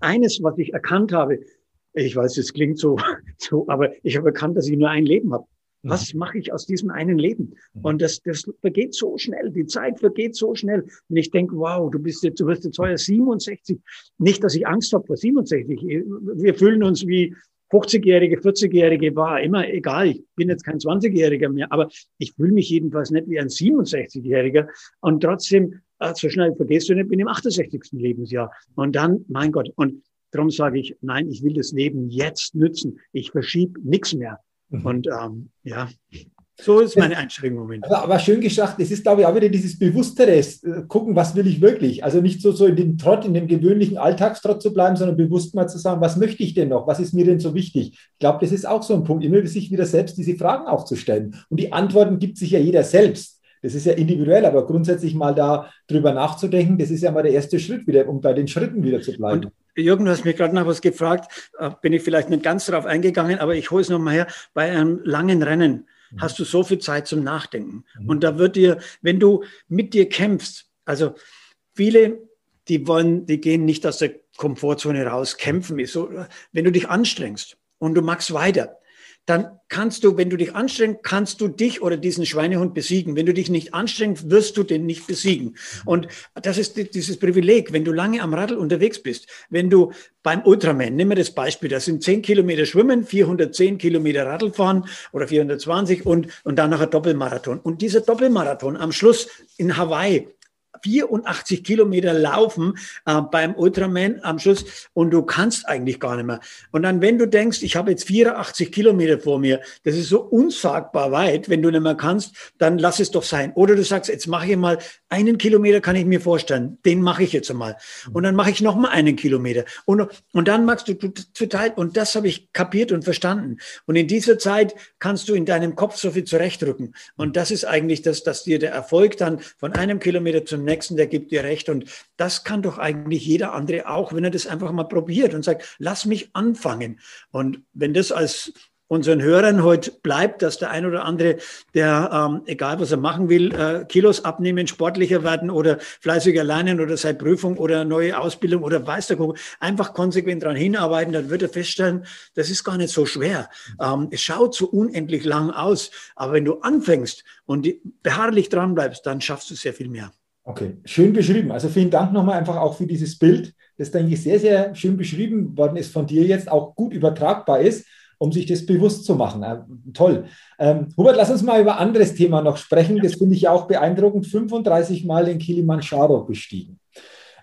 eines, was ich erkannt habe, ich weiß, es klingt so, [LAUGHS] so, aber ich habe erkannt, dass ich nur ein Leben habe. Mhm. Was mache ich aus diesem einen Leben? Mhm. Und das, das vergeht so schnell. Die Zeit vergeht so schnell. Und ich denke, wow, du bist jetzt, du wirst jetzt heuer 67. Nicht, dass ich Angst habe vor 67. Wir fühlen uns wie 50-Jährige, 40-Jährige, war immer egal. Ich bin jetzt kein 20-Jähriger mehr, aber ich fühle mich jedenfalls nicht wie ein 67-Jähriger. Und trotzdem, äh, so schnell vergisst du nicht, bin im 68. Lebensjahr. Und dann, mein Gott, und Darum sage ich, nein, ich will das Leben jetzt nützen. Ich verschiebe nichts mehr. Mhm. Und ähm, ja. So ist meine Einstellung im Moment. Aber, aber, schön gesagt, es ist, glaube ich, auch wieder dieses bewusstere äh, Gucken, was will ich wirklich? Also nicht so, so in dem Trott, in dem gewöhnlichen Alltagstrott zu bleiben, sondern bewusst mal zu sagen, was möchte ich denn noch? Was ist mir denn so wichtig? Ich glaube, das ist auch so ein Punkt, immer sich wieder selbst diese Fragen aufzustellen. Und die Antworten gibt sich ja jeder selbst. Das ist ja individuell, aber grundsätzlich mal da drüber nachzudenken, das ist ja mal der erste Schritt wieder, um bei den Schritten wieder zu bleiben. Und Jürgen, du hast mich gerade noch was gefragt, äh, bin ich vielleicht nicht ganz darauf eingegangen, aber ich hole es nochmal her. Bei einem langen Rennen. Hast du so viel Zeit zum Nachdenken. Mhm. Und da wird dir, wenn du mit dir kämpfst, also viele, die wollen, die gehen nicht aus der Komfortzone raus, kämpfen ist so, wenn du dich anstrengst und du machst weiter, dann kannst du, wenn du dich anstrengst, kannst du dich oder diesen Schweinehund besiegen. Wenn du dich nicht anstrengst, wirst du den nicht besiegen. Und das ist dieses Privileg, wenn du lange am Radl unterwegs bist, wenn du beim Ultraman, nimm mir das Beispiel, das sind 10 Kilometer Schwimmen, 410 Kilometer Radl fahren oder 420 und, und dann noch ein Doppelmarathon. Und dieser Doppelmarathon am Schluss in Hawaii, 84 Kilometer laufen äh, beim Ultraman am Schluss und du kannst eigentlich gar nicht mehr. Und dann, wenn du denkst, ich habe jetzt 84 Kilometer vor mir, das ist so unsagbar weit, wenn du nicht mehr kannst, dann lass es doch sein. Oder du sagst, jetzt mache ich mal einen Kilometer, kann ich mir vorstellen, den mache ich jetzt einmal. Und dann mache ich noch mal einen Kilometer. Und, und dann machst du, verteilt, und das habe ich kapiert und verstanden. Und in dieser Zeit kannst du in deinem Kopf so viel zurechtrücken. Und das ist eigentlich das, dass dir der Erfolg dann von einem Kilometer zum nächsten Nächsten, der gibt dir recht. Und das kann doch eigentlich jeder andere auch, wenn er das einfach mal probiert und sagt, lass mich anfangen. Und wenn das als unseren Hörern heute bleibt, dass der ein oder andere, der, ähm, egal was er machen will, äh, Kilos abnehmen, sportlicher werden oder fleißiger lernen oder seine Prüfung oder neue Ausbildung oder weiß der Kuckuck, einfach konsequent daran hinarbeiten, dann wird er feststellen, das ist gar nicht so schwer. Ähm, es schaut so unendlich lang aus, aber wenn du anfängst und beharrlich dran bleibst, dann schaffst du sehr viel mehr. Okay, schön beschrieben. Also vielen Dank nochmal einfach auch für dieses Bild, das, denke ich, sehr, sehr schön beschrieben worden ist von dir jetzt, auch gut übertragbar ist, um sich das bewusst zu machen. Äh, toll. Ähm, Hubert, lass uns mal über ein anderes Thema noch sprechen. Das finde ich auch beeindruckend. 35 Mal den Kilimanjaro bestiegen.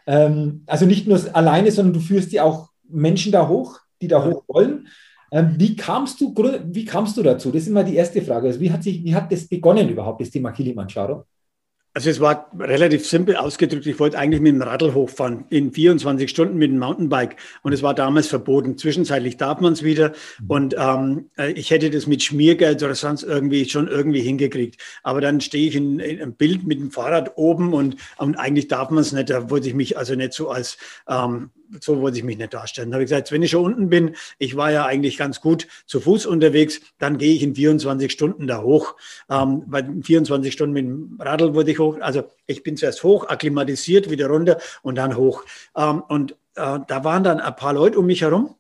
Ähm, also nicht nur alleine, sondern du führst ja auch Menschen da hoch, die da hoch wollen. Ähm, wie, kamst du, wie kamst du dazu? Das ist immer die erste Frage. Also wie, hat sich, wie hat das begonnen überhaupt, das Thema Kilimanjaro? Also es war relativ simpel ausgedrückt. Ich wollte eigentlich mit dem Radl hochfahren in 24 Stunden mit dem Mountainbike und es war damals verboten. Zwischenzeitlich darf man es wieder mhm. und ähm, äh, ich hätte das mit Schmiergeld oder sonst irgendwie schon irgendwie hingekriegt. Aber dann stehe ich in, in einem Bild mit dem Fahrrad oben und, und eigentlich darf man es nicht. Da wollte ich mich also nicht so als ähm, so wollte ich mich nicht darstellen. Da habe ich gesagt, wenn ich schon unten bin, ich war ja eigentlich ganz gut zu Fuß unterwegs, dann gehe ich in 24 Stunden da hoch. Ähm, bei 24 Stunden mit dem Radl wurde ich hoch. Also ich bin zuerst hoch, akklimatisiert, wieder runter und dann hoch. Ähm, und äh, da waren dann ein paar Leute um mich herum.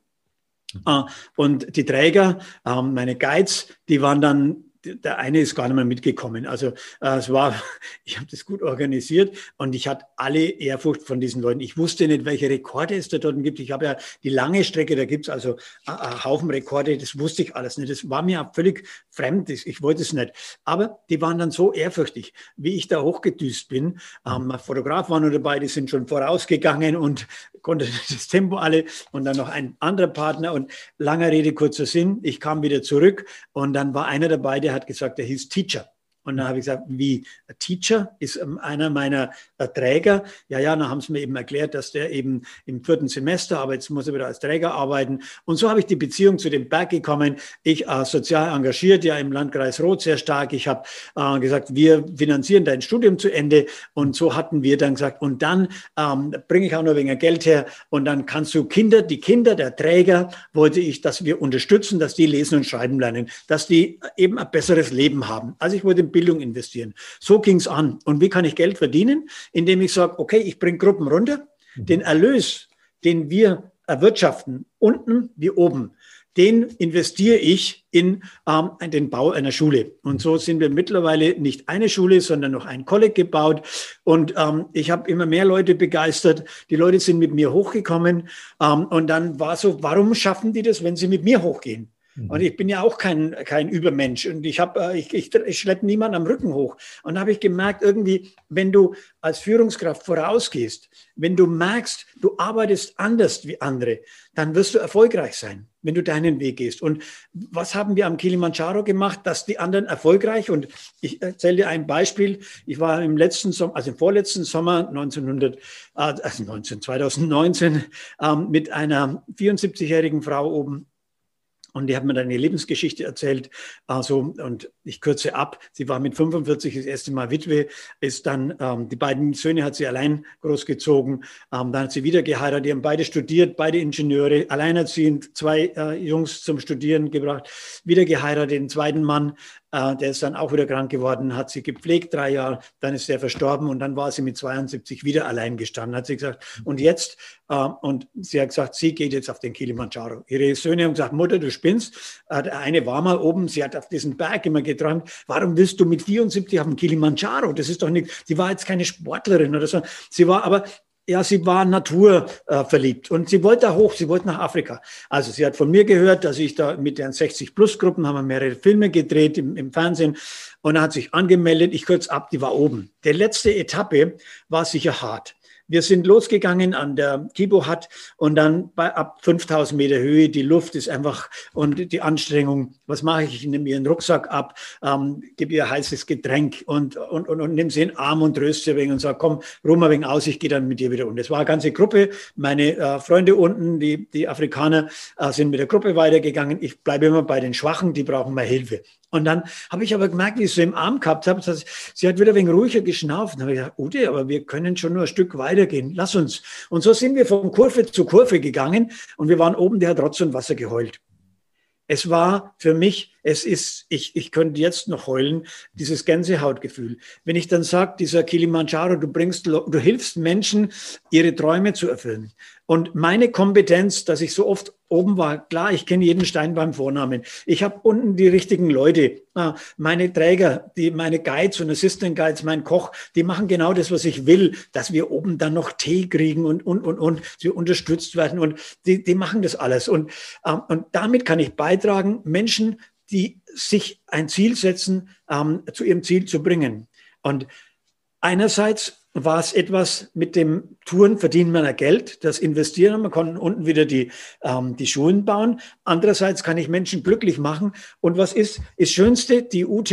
Äh, und die Träger, äh, meine Guides, die waren dann der eine ist gar nicht mehr mitgekommen. Also äh, es war, [LAUGHS] ich habe das gut organisiert und ich hatte alle Ehrfurcht von diesen Leuten. Ich wusste nicht, welche Rekorde es da dort gibt. Ich habe ja die lange Strecke, da gibt es also einen Haufen Rekorde, das wusste ich alles nicht. Das war mir völlig fremd, ich wollte es nicht. Aber die waren dann so ehrfürchtig, wie ich da hochgedüst bin. Ähm, Fotograf waren nur dabei, die sind schon vorausgegangen und [LAUGHS] konnte das Tempo alle und dann noch ein anderer Partner und langer Rede, kurzer Sinn. Ich kam wieder zurück und dann war einer dabei, der hat gesagt, der hieß Teacher. Und dann habe ich gesagt, wie Teacher ist ähm, einer meiner äh, Träger. Ja, ja, dann haben sie mir eben erklärt, dass der eben im vierten Semester, aber jetzt muss er wieder als Träger arbeiten. Und so habe ich die Beziehung zu dem Berg gekommen. Ich äh, sozial engagiert, ja im Landkreis Roth sehr stark. Ich habe äh, gesagt, wir finanzieren dein Studium zu Ende. Und so hatten wir dann gesagt, und dann ähm, bringe ich auch noch weniger Geld her. Und dann kannst du Kinder, die Kinder der Träger, wollte ich, dass wir unterstützen, dass die lesen und schreiben lernen, dass die eben ein besseres Leben haben. Also ich wollte Bildung investieren. So ging es an. Und wie kann ich Geld verdienen? Indem ich sage, okay, ich bringe Gruppen runter. Mhm. Den Erlös, den wir erwirtschaften, unten wie oben, den investiere ich in, ähm, in, den Bau einer Schule. Und so sind wir mittlerweile nicht eine Schule, sondern noch ein Kolleg gebaut. Und ähm, ich habe immer mehr Leute begeistert. Die Leute sind mit mir hochgekommen. Ähm, und dann war so, warum schaffen die das, wenn sie mit mir hochgehen? Mhm. Und ich bin ja auch kein, kein Übermensch und ich, hab, äh, ich, ich, ich schleppe niemanden am Rücken hoch. Und da habe ich gemerkt, irgendwie, wenn du als Führungskraft vorausgehst, wenn du merkst, du arbeitest anders wie andere, dann wirst du erfolgreich sein, wenn du deinen Weg gehst. Und was haben wir am Kilimanjaro gemacht, dass die anderen erfolgreich? Und ich erzähle dir ein Beispiel. Ich war im letzten Sommer, also im vorletzten Sommer 1900, äh, also 19, 2019 ähm, mit einer 74-jährigen Frau oben und die hat mir dann eine Lebensgeschichte erzählt. Also, und ich kürze ab. Sie war mit 45 das erste Mal Witwe, ist dann, ähm, die beiden Söhne hat sie allein großgezogen. Ähm, dann hat sie wieder geheiratet. Die haben beide studiert, beide Ingenieure, alleinerziehend, zwei äh, Jungs zum Studieren gebracht, wieder geheiratet, den zweiten Mann. Äh, der ist dann auch wieder krank geworden, hat sie gepflegt drei Jahre, dann ist er verstorben und dann war sie mit 72 wieder allein gestanden, hat sie gesagt. Und jetzt, äh, und sie hat gesagt, sie geht jetzt auf den Kilimanjaro. Ihre Söhne haben gesagt, Mutter, du spinnst. Äh, eine war mal oben, sie hat auf diesen Berg immer geträumt. Warum willst du mit 74 auf den Kilimanjaro? Das ist doch nicht, sie war jetzt keine Sportlerin oder so. Sie war aber ja, sie war naturverliebt äh, und sie wollte da hoch, sie wollte nach Afrika. Also sie hat von mir gehört, dass ich da mit den 60-Plus-Gruppen haben wir mehrere Filme gedreht im, im Fernsehen und hat sich angemeldet. Ich kürze ab, die war oben. Die letzte Etappe war sicher hart. Wir sind losgegangen an der Kibo Hut und dann bei ab 5000 Meter Höhe, die Luft ist einfach und die Anstrengung. Was mache ich? Ich nehme ihren Rucksack ab, ähm, gebe ihr heißes Getränk und, und, und, und nehme sie in den Arm und tröste sie ein wenig und sage, komm, ruh mal ein wenig aus, ich gehe dann mit dir wieder unten. Das war eine ganze Gruppe. Meine äh, Freunde unten, die, die Afrikaner, äh, sind mit der Gruppe weitergegangen. Ich bleibe immer bei den Schwachen, die brauchen mehr Hilfe. Und dann habe ich aber gemerkt, wie ich so im Arm gehabt habe, dass sie hat wieder wenig ruhiger geschnauft. Dann habe ich gesagt, Ute, aber wir können schon nur ein Stück weitergehen. Lass uns. Und so sind wir von Kurve zu Kurve gegangen und wir waren oben, der hat trotzdem Wasser geheult. Es war für mich, es ist, ich, ich könnte jetzt noch heulen, dieses Gänsehautgefühl. Wenn ich dann sage, dieser Kilimanjaro, du bringst, du hilfst Menschen, ihre Träume zu erfüllen. Und meine Kompetenz, dass ich so oft oben war, klar, ich kenne jeden Stein beim Vornamen. Ich habe unten die richtigen Leute. Ah, meine Träger, die, meine Guides und Assistant Guides, mein Koch, die machen genau das, was ich will, dass wir oben dann noch Tee kriegen und, und, und, und sie unterstützt werden. Und die, die machen das alles. Und, ähm, und damit kann ich beitragen, Menschen, die sich ein Ziel setzen, ähm, zu ihrem Ziel zu bringen. Und einerseits war es etwas mit dem Touren verdienen wir Geld, das investieren, man kann unten wieder die, ähm, die Schulen bauen. Andererseits kann ich Menschen glücklich machen. Und was ist das Schönste? Die UT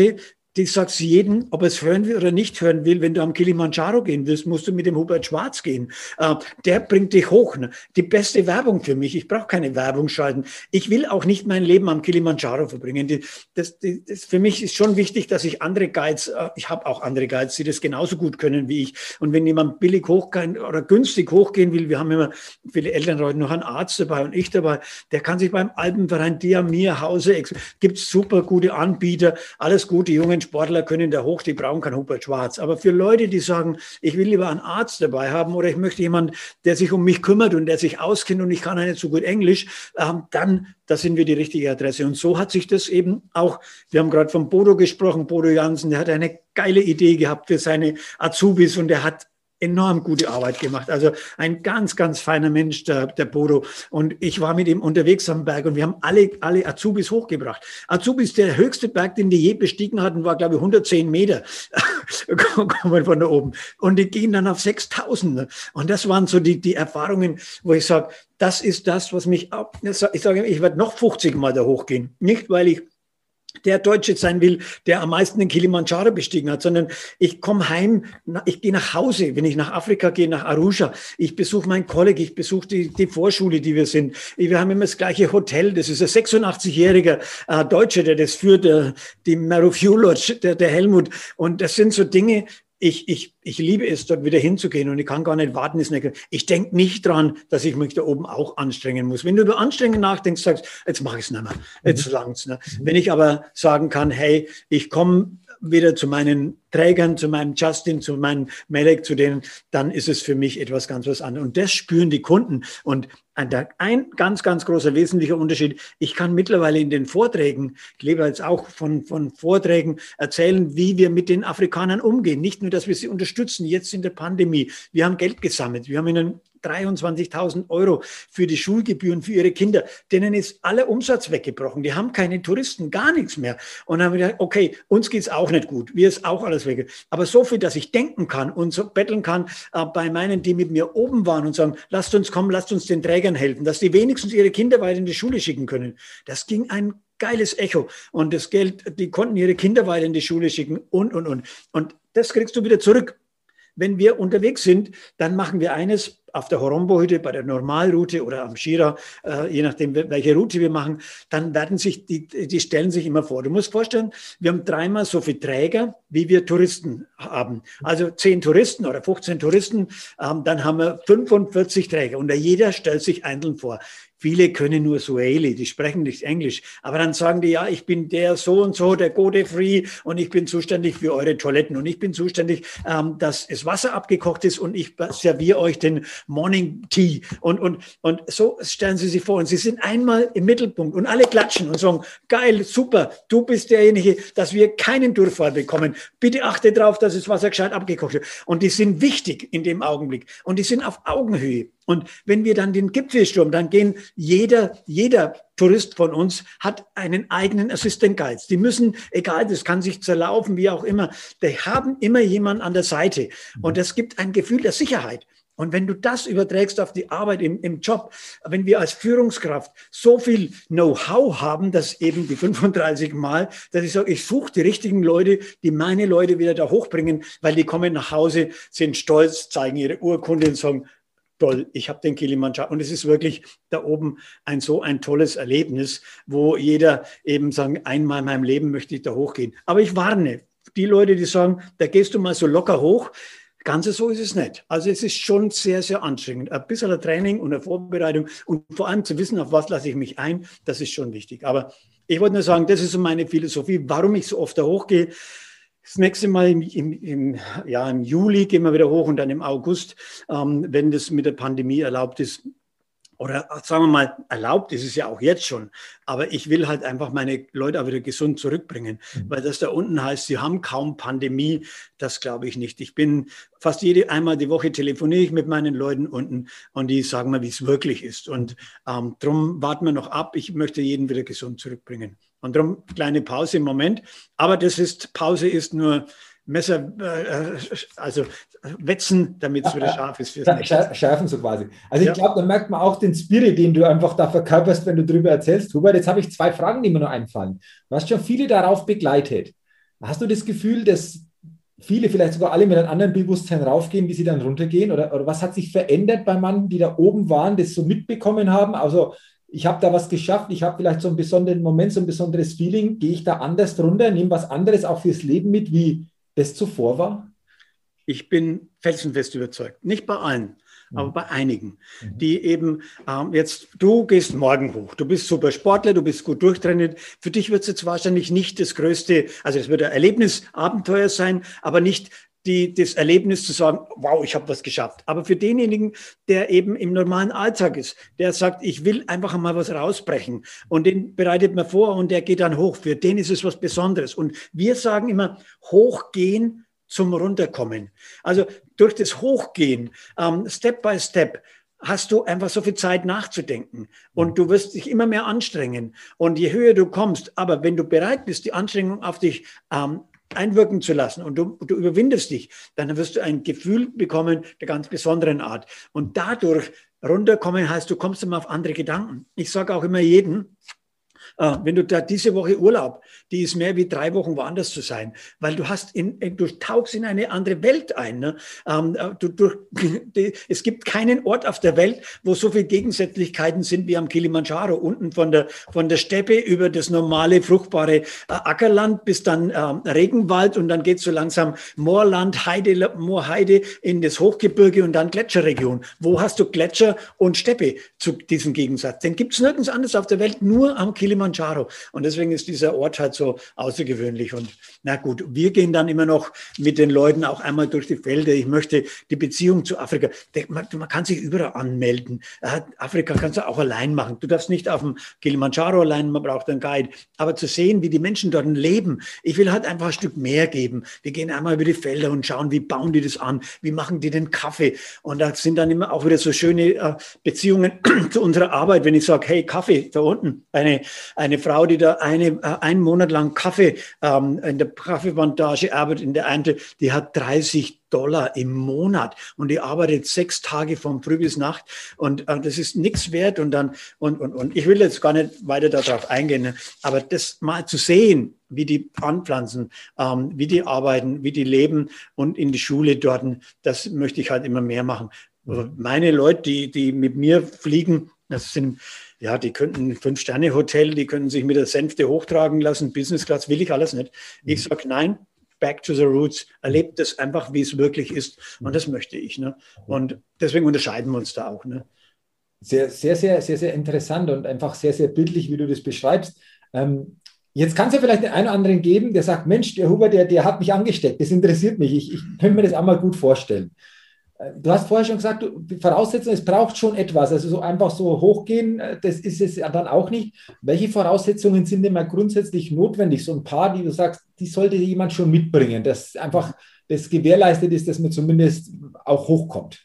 die sagst jedem, ob er es hören will oder nicht hören will, wenn du am Kilimanjaro gehen willst, musst du mit dem Hubert Schwarz gehen. Äh, der bringt dich hoch. Ne? Die beste Werbung für mich. Ich brauche keine Werbung schalten. Ich will auch nicht mein Leben am Kilimanjaro verbringen. Die, das, das, für mich ist schon wichtig, dass ich andere Guides, äh, ich habe auch andere Guides, die das genauso gut können wie ich. Und wenn jemand billig hochgehen oder günstig hochgehen will, wir haben immer viele Elternleute noch einen Arzt dabei und ich dabei, der kann sich beim Alpenverein Diamir Hause, gibt super gute Anbieter, alles gute jungen Sportler können da hoch, die brauchen kein Hubert Schwarz. Aber für Leute, die sagen, ich will lieber einen Arzt dabei haben oder ich möchte jemanden, der sich um mich kümmert und der sich auskennt und ich kann nicht so gut Englisch, ähm, dann, da sind wir die richtige Adresse. Und so hat sich das eben auch, wir haben gerade von Bodo gesprochen, Bodo Jansen, der hat eine geile Idee gehabt für seine Azubis und der hat enorm gute Arbeit gemacht. Also ein ganz, ganz feiner Mensch, der, der Bodo. Und ich war mit ihm unterwegs am Berg und wir haben alle, alle Azubis hochgebracht. Azubis, der höchste Berg, den die je bestiegen hatten, war, glaube ich, 110 Meter. [LAUGHS] kommen von da oben. Und die gehen dann auf 6000. Und das waren so die, die Erfahrungen, wo ich sage, das ist das, was mich, ich sage, ich werde noch 50 Mal da hochgehen. Nicht, weil ich der Deutsche sein will, der am meisten den Kilimanjaro bestiegen hat, sondern ich komme heim, ich gehe nach Hause, wenn ich nach Afrika gehe, nach Arusha, ich besuche mein Kolleg, ich besuche die, die Vorschule, die wir sind. Wir haben immer das gleiche Hotel, das ist ein 86-jähriger äh, Deutscher, der das führt, der, die Marufiu Lodge, der, der Helmut. Und das sind so Dinge, ich, ich, ich liebe es, dort wieder hinzugehen und ich kann gar nicht warten. Ich denke nicht dran, dass ich mich da oben auch anstrengen muss. Wenn du über Anstrengen nachdenkst, sagst, jetzt mache ich es nicht mehr, jetzt mhm. langt's. Ne? Mhm. Wenn ich aber sagen kann, hey, ich komme wieder zu meinen Trägern, zu meinem Justin, zu meinem Melek, zu denen, dann ist es für mich etwas ganz was anderes. Und das spüren die Kunden. Und ein ganz, ganz großer wesentlicher Unterschied, ich kann mittlerweile in den Vorträgen, ich lebe jetzt auch von, von Vorträgen, erzählen, wie wir mit den Afrikanern umgehen. Nicht nur, dass wir sie unterstützen, jetzt in der Pandemie. Wir haben Geld gesammelt. Wir haben ihnen 23.000 Euro für die Schulgebühren für ihre Kinder. Denen ist aller Umsatz weggebrochen. Die haben keine Touristen, gar nichts mehr. Und dann haben wir gedacht, okay, uns geht es auch nicht gut. Wir ist auch alles weg. Aber so viel, dass ich denken kann und so betteln kann äh, bei meinen, die mit mir oben waren und sagen, lasst uns kommen, lasst uns den Trägern helfen, dass die wenigstens ihre Kinder weiter in die Schule schicken können. Das ging ein geiles Echo. Und das Geld, die konnten ihre Kinder weiter in die Schule schicken und, und, und. Und das kriegst du wieder zurück. Wenn wir unterwegs sind, dann machen wir eines auf der Horombo-Hütte, bei der Normalroute oder am Shira, äh, je nachdem, welche Route wir machen, dann werden sich, die, die stellen sich immer vor. Du musst vorstellen, wir haben dreimal so viele Träger, wie wir Touristen haben. Also zehn Touristen oder 15 Touristen, ähm, dann haben wir 45 Träger und jeder stellt sich einzeln vor. Viele können nur Sueli, die sprechen nicht Englisch. Aber dann sagen die, ja, ich bin der so und so, der Gode-Free und ich bin zuständig für eure Toiletten und ich bin zuständig, ähm, dass das Wasser abgekocht ist und ich serviere euch den Morning Tea. Und, und, und so stellen sie sich vor und sie sind einmal im Mittelpunkt und alle klatschen und sagen, geil, super, du bist derjenige, dass wir keinen Durchfall bekommen. Bitte achte darauf, dass das Wasser gescheit abgekocht wird. Und die sind wichtig in dem Augenblick und die sind auf Augenhöhe. Und wenn wir dann den Gipfelsturm, dann gehen jeder, jeder Tourist von uns hat einen eigenen Assistant Guides. Die müssen, egal, das kann sich zerlaufen, wie auch immer, die haben immer jemanden an der Seite. Und das gibt ein Gefühl der Sicherheit. Und wenn du das überträgst auf die Arbeit im, im Job, wenn wir als Führungskraft so viel Know-how haben, dass eben die 35 Mal, dass ich sage, ich suche die richtigen Leute, die meine Leute wieder da hochbringen, weil die kommen nach Hause, sind stolz, zeigen ihre Urkunde und sagen, toll, ich habe den Kilimanjaro und es ist wirklich da oben ein so ein tolles Erlebnis, wo jeder eben sagen, einmal in meinem Leben möchte ich da hochgehen. Aber ich warne die Leute, die sagen, da gehst du mal so locker hoch. Ganz so ist es nicht. Also es ist schon sehr, sehr anstrengend. Ein bisschen Training und eine Vorbereitung und vor allem zu wissen, auf was lasse ich mich ein, das ist schon wichtig. Aber ich wollte nur sagen, das ist so meine Philosophie, warum ich so oft da hochgehe. Das nächste Mal im, im, im, ja, im Juli gehen wir wieder hoch und dann im August, ähm, wenn das mit der Pandemie erlaubt ist. Oder sagen wir mal, erlaubt ist es ja auch jetzt schon. Aber ich will halt einfach meine Leute auch wieder gesund zurückbringen. Mhm. Weil das da unten heißt, sie haben kaum Pandemie, das glaube ich nicht. Ich bin fast jede einmal die Woche telefoniere ich mit meinen Leuten unten und die sagen mir, wie es wirklich ist. Und ähm, darum warten wir noch ab. Ich möchte jeden wieder gesund zurückbringen. Und darum kleine Pause im Moment. Aber das ist, Pause ist nur Messer, äh, also wetzen, damit es wieder scharf ist. Fürs Nächste. Schärfen so quasi. Also ich ja. glaube, da merkt man auch den Spirit, den du einfach da verkörperst, wenn du darüber erzählst. Hubert, jetzt habe ich zwei Fragen, die mir noch einfallen. Du hast schon viele darauf begleitet. Hast du das Gefühl, dass viele, vielleicht sogar alle mit einem anderen Bewusstsein raufgehen, wie sie dann runtergehen? Oder, oder was hat sich verändert bei Mann, die da oben waren, das so mitbekommen haben? Also ich habe da was geschafft, ich habe vielleicht so einen besonderen Moment, so ein besonderes Feeling, gehe ich da anders drunter, nehme was anderes auch fürs Leben mit, wie das zuvor war? Ich bin felsenfest überzeugt, nicht bei allen, mhm. aber bei einigen, mhm. die eben ähm, jetzt, du gehst morgen hoch, du bist super Sportler, du bist gut durchtrainiert. Für dich wird es jetzt wahrscheinlich nicht das größte, also es wird ein Erlebnis, Abenteuer sein, aber nicht die, das Erlebnis zu sagen, wow, ich habe was geschafft. Aber für denjenigen, der eben im normalen Alltag ist, der sagt, ich will einfach mal was rausbrechen und den bereitet man vor und der geht dann hoch. Für den ist es was Besonderes. Und wir sagen immer, hochgehen zum Runterkommen. Also durch das Hochgehen, ähm, Step by Step, hast du einfach so viel Zeit nachzudenken und du wirst dich immer mehr anstrengen. Und je höher du kommst, aber wenn du bereit bist, die Anstrengung auf dich ähm, einwirken zu lassen und du, du überwindest dich, dann wirst du ein Gefühl bekommen der ganz besonderen Art. Und dadurch runterkommen heißt, du kommst immer auf andere Gedanken. Ich sage auch immer jeden, äh, wenn du da diese Woche Urlaub, die ist mehr wie drei Wochen woanders zu sein, weil du hast in, du tauchst in eine andere Welt ein. Ne? Ähm, äh, du, du, [LAUGHS] die, es gibt keinen Ort auf der Welt, wo so viele Gegensätzlichkeiten sind wie am Kilimanjaro. Unten von der, von der Steppe über das normale, fruchtbare äh, Ackerland bis dann ähm, Regenwald und dann geht so langsam Moorland, Heide, Moorheide in das Hochgebirge und dann Gletscherregion. Wo hast du Gletscher und Steppe zu diesem Gegensatz? Den gibt es nirgends anders auf der Welt, nur am Kilimanjaro. Kilimanjaro. Und deswegen ist dieser Ort halt so außergewöhnlich. Und na gut, wir gehen dann immer noch mit den Leuten auch einmal durch die Felder. Ich möchte die Beziehung zu Afrika. Man, man kann sich überall anmelden. Afrika kannst du auch allein machen. Du darfst nicht auf dem Kilimanjaro allein, man braucht einen Guide. Aber zu sehen, wie die Menschen dort leben, ich will halt einfach ein Stück mehr geben. Wir gehen einmal über die Felder und schauen, wie bauen die das an, wie machen die den Kaffee. Und da sind dann immer auch wieder so schöne äh, Beziehungen [CLEARS THROAT] zu unserer Arbeit, wenn ich sage, hey, Kaffee da unten. Eine, eine Frau, die da eine, äh, einen Monat lang Kaffee ähm, in der Kaffeeplantage arbeitet, in der Ernte, die hat 30 Dollar im Monat und die arbeitet sechs Tage von früh bis Nacht und äh, das ist nichts wert und dann und, und, und ich will jetzt gar nicht weiter darauf eingehen, ne? aber das mal zu sehen, wie die anpflanzen, ähm, wie die arbeiten, wie die leben und in die Schule dort, das möchte ich halt immer mehr machen. Mhm. Meine Leute, die, die mit mir fliegen, das sind, ja, die könnten Fünf-Sterne-Hotel, die können sich mit der Sänfte hochtragen lassen, Business Class will ich alles nicht. Ich mhm. sage nein, back to the roots, erlebt es einfach, wie es wirklich ist. Und das möchte ich. Ne? Und deswegen unterscheiden wir uns da auch. Ne? Sehr, sehr, sehr, sehr, sehr interessant und einfach sehr, sehr bildlich, wie du das beschreibst. Ähm, jetzt kann es ja vielleicht den einen oder anderen geben, der sagt, Mensch, der Huber, der, der hat mich angesteckt, das interessiert mich, ich, ich könnte mir das einmal gut vorstellen. Äh, du hast vorher schon gesagt, die Voraussetzung, es braucht schon etwas. Also so einfach so hochgehen, äh, das ist es dann auch nicht. Welche Voraussetzungen sind denn mal grundsätzlich notwendig? So ein paar, die du sagst, die sollte jemand schon mitbringen, dass einfach das gewährleistet ist, dass man zumindest auch hochkommt.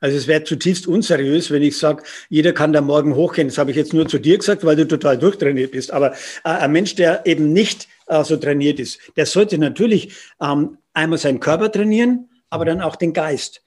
Also es wäre zutiefst unseriös, wenn ich sage, jeder kann da morgen hochgehen. Das habe ich jetzt nur zu dir gesagt, weil du total durchtrainiert bist. Aber äh, ein Mensch, der eben nicht äh, so trainiert ist, der sollte natürlich ähm, einmal seinen Körper trainieren, aber dann auch den Geist.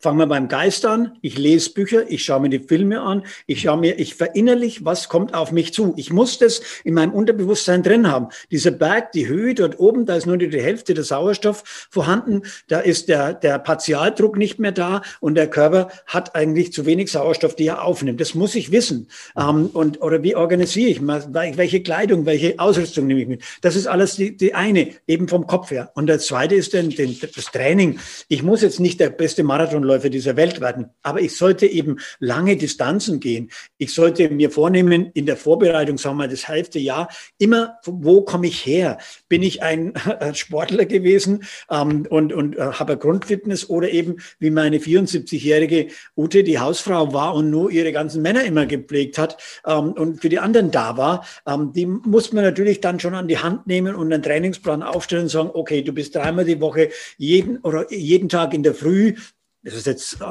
Fangen wir beim Geist an. Ich lese Bücher, ich schaue mir die Filme an, ich schaue mir, ich verinnerlich, was kommt auf mich zu. Ich muss das in meinem Unterbewusstsein drin haben. Dieser Berg, die Höhe dort oben, da ist nur die Hälfte der Sauerstoff vorhanden. Da ist der, der Partialdruck nicht mehr da und der Körper hat eigentlich zu wenig Sauerstoff, die er aufnimmt. Das muss ich wissen. Ähm, und, oder wie organisiere ich, welche Kleidung, welche Ausrüstung nehme ich mit? Das ist alles die, die eine, eben vom Kopf her. Und der zweite ist dann das Training. Ich muss jetzt nicht der beste Marathon Marathonläufer dieser Welt werden. Aber ich sollte eben lange Distanzen gehen. Ich sollte mir vornehmen, in der Vorbereitung, sagen wir mal, das halbe Jahr, immer, wo komme ich her? Bin ich [LAUGHS] ein Sportler gewesen ähm, und, und äh, habe Grundfitness oder eben wie meine 74-jährige Ute, die Hausfrau war und nur ihre ganzen Männer immer gepflegt hat ähm, und für die anderen da war, ähm, die muss man natürlich dann schon an die Hand nehmen und einen Trainingsplan aufstellen und sagen, okay, du bist dreimal die Woche jeden oder jeden Tag in der Früh das ist jetzt äh,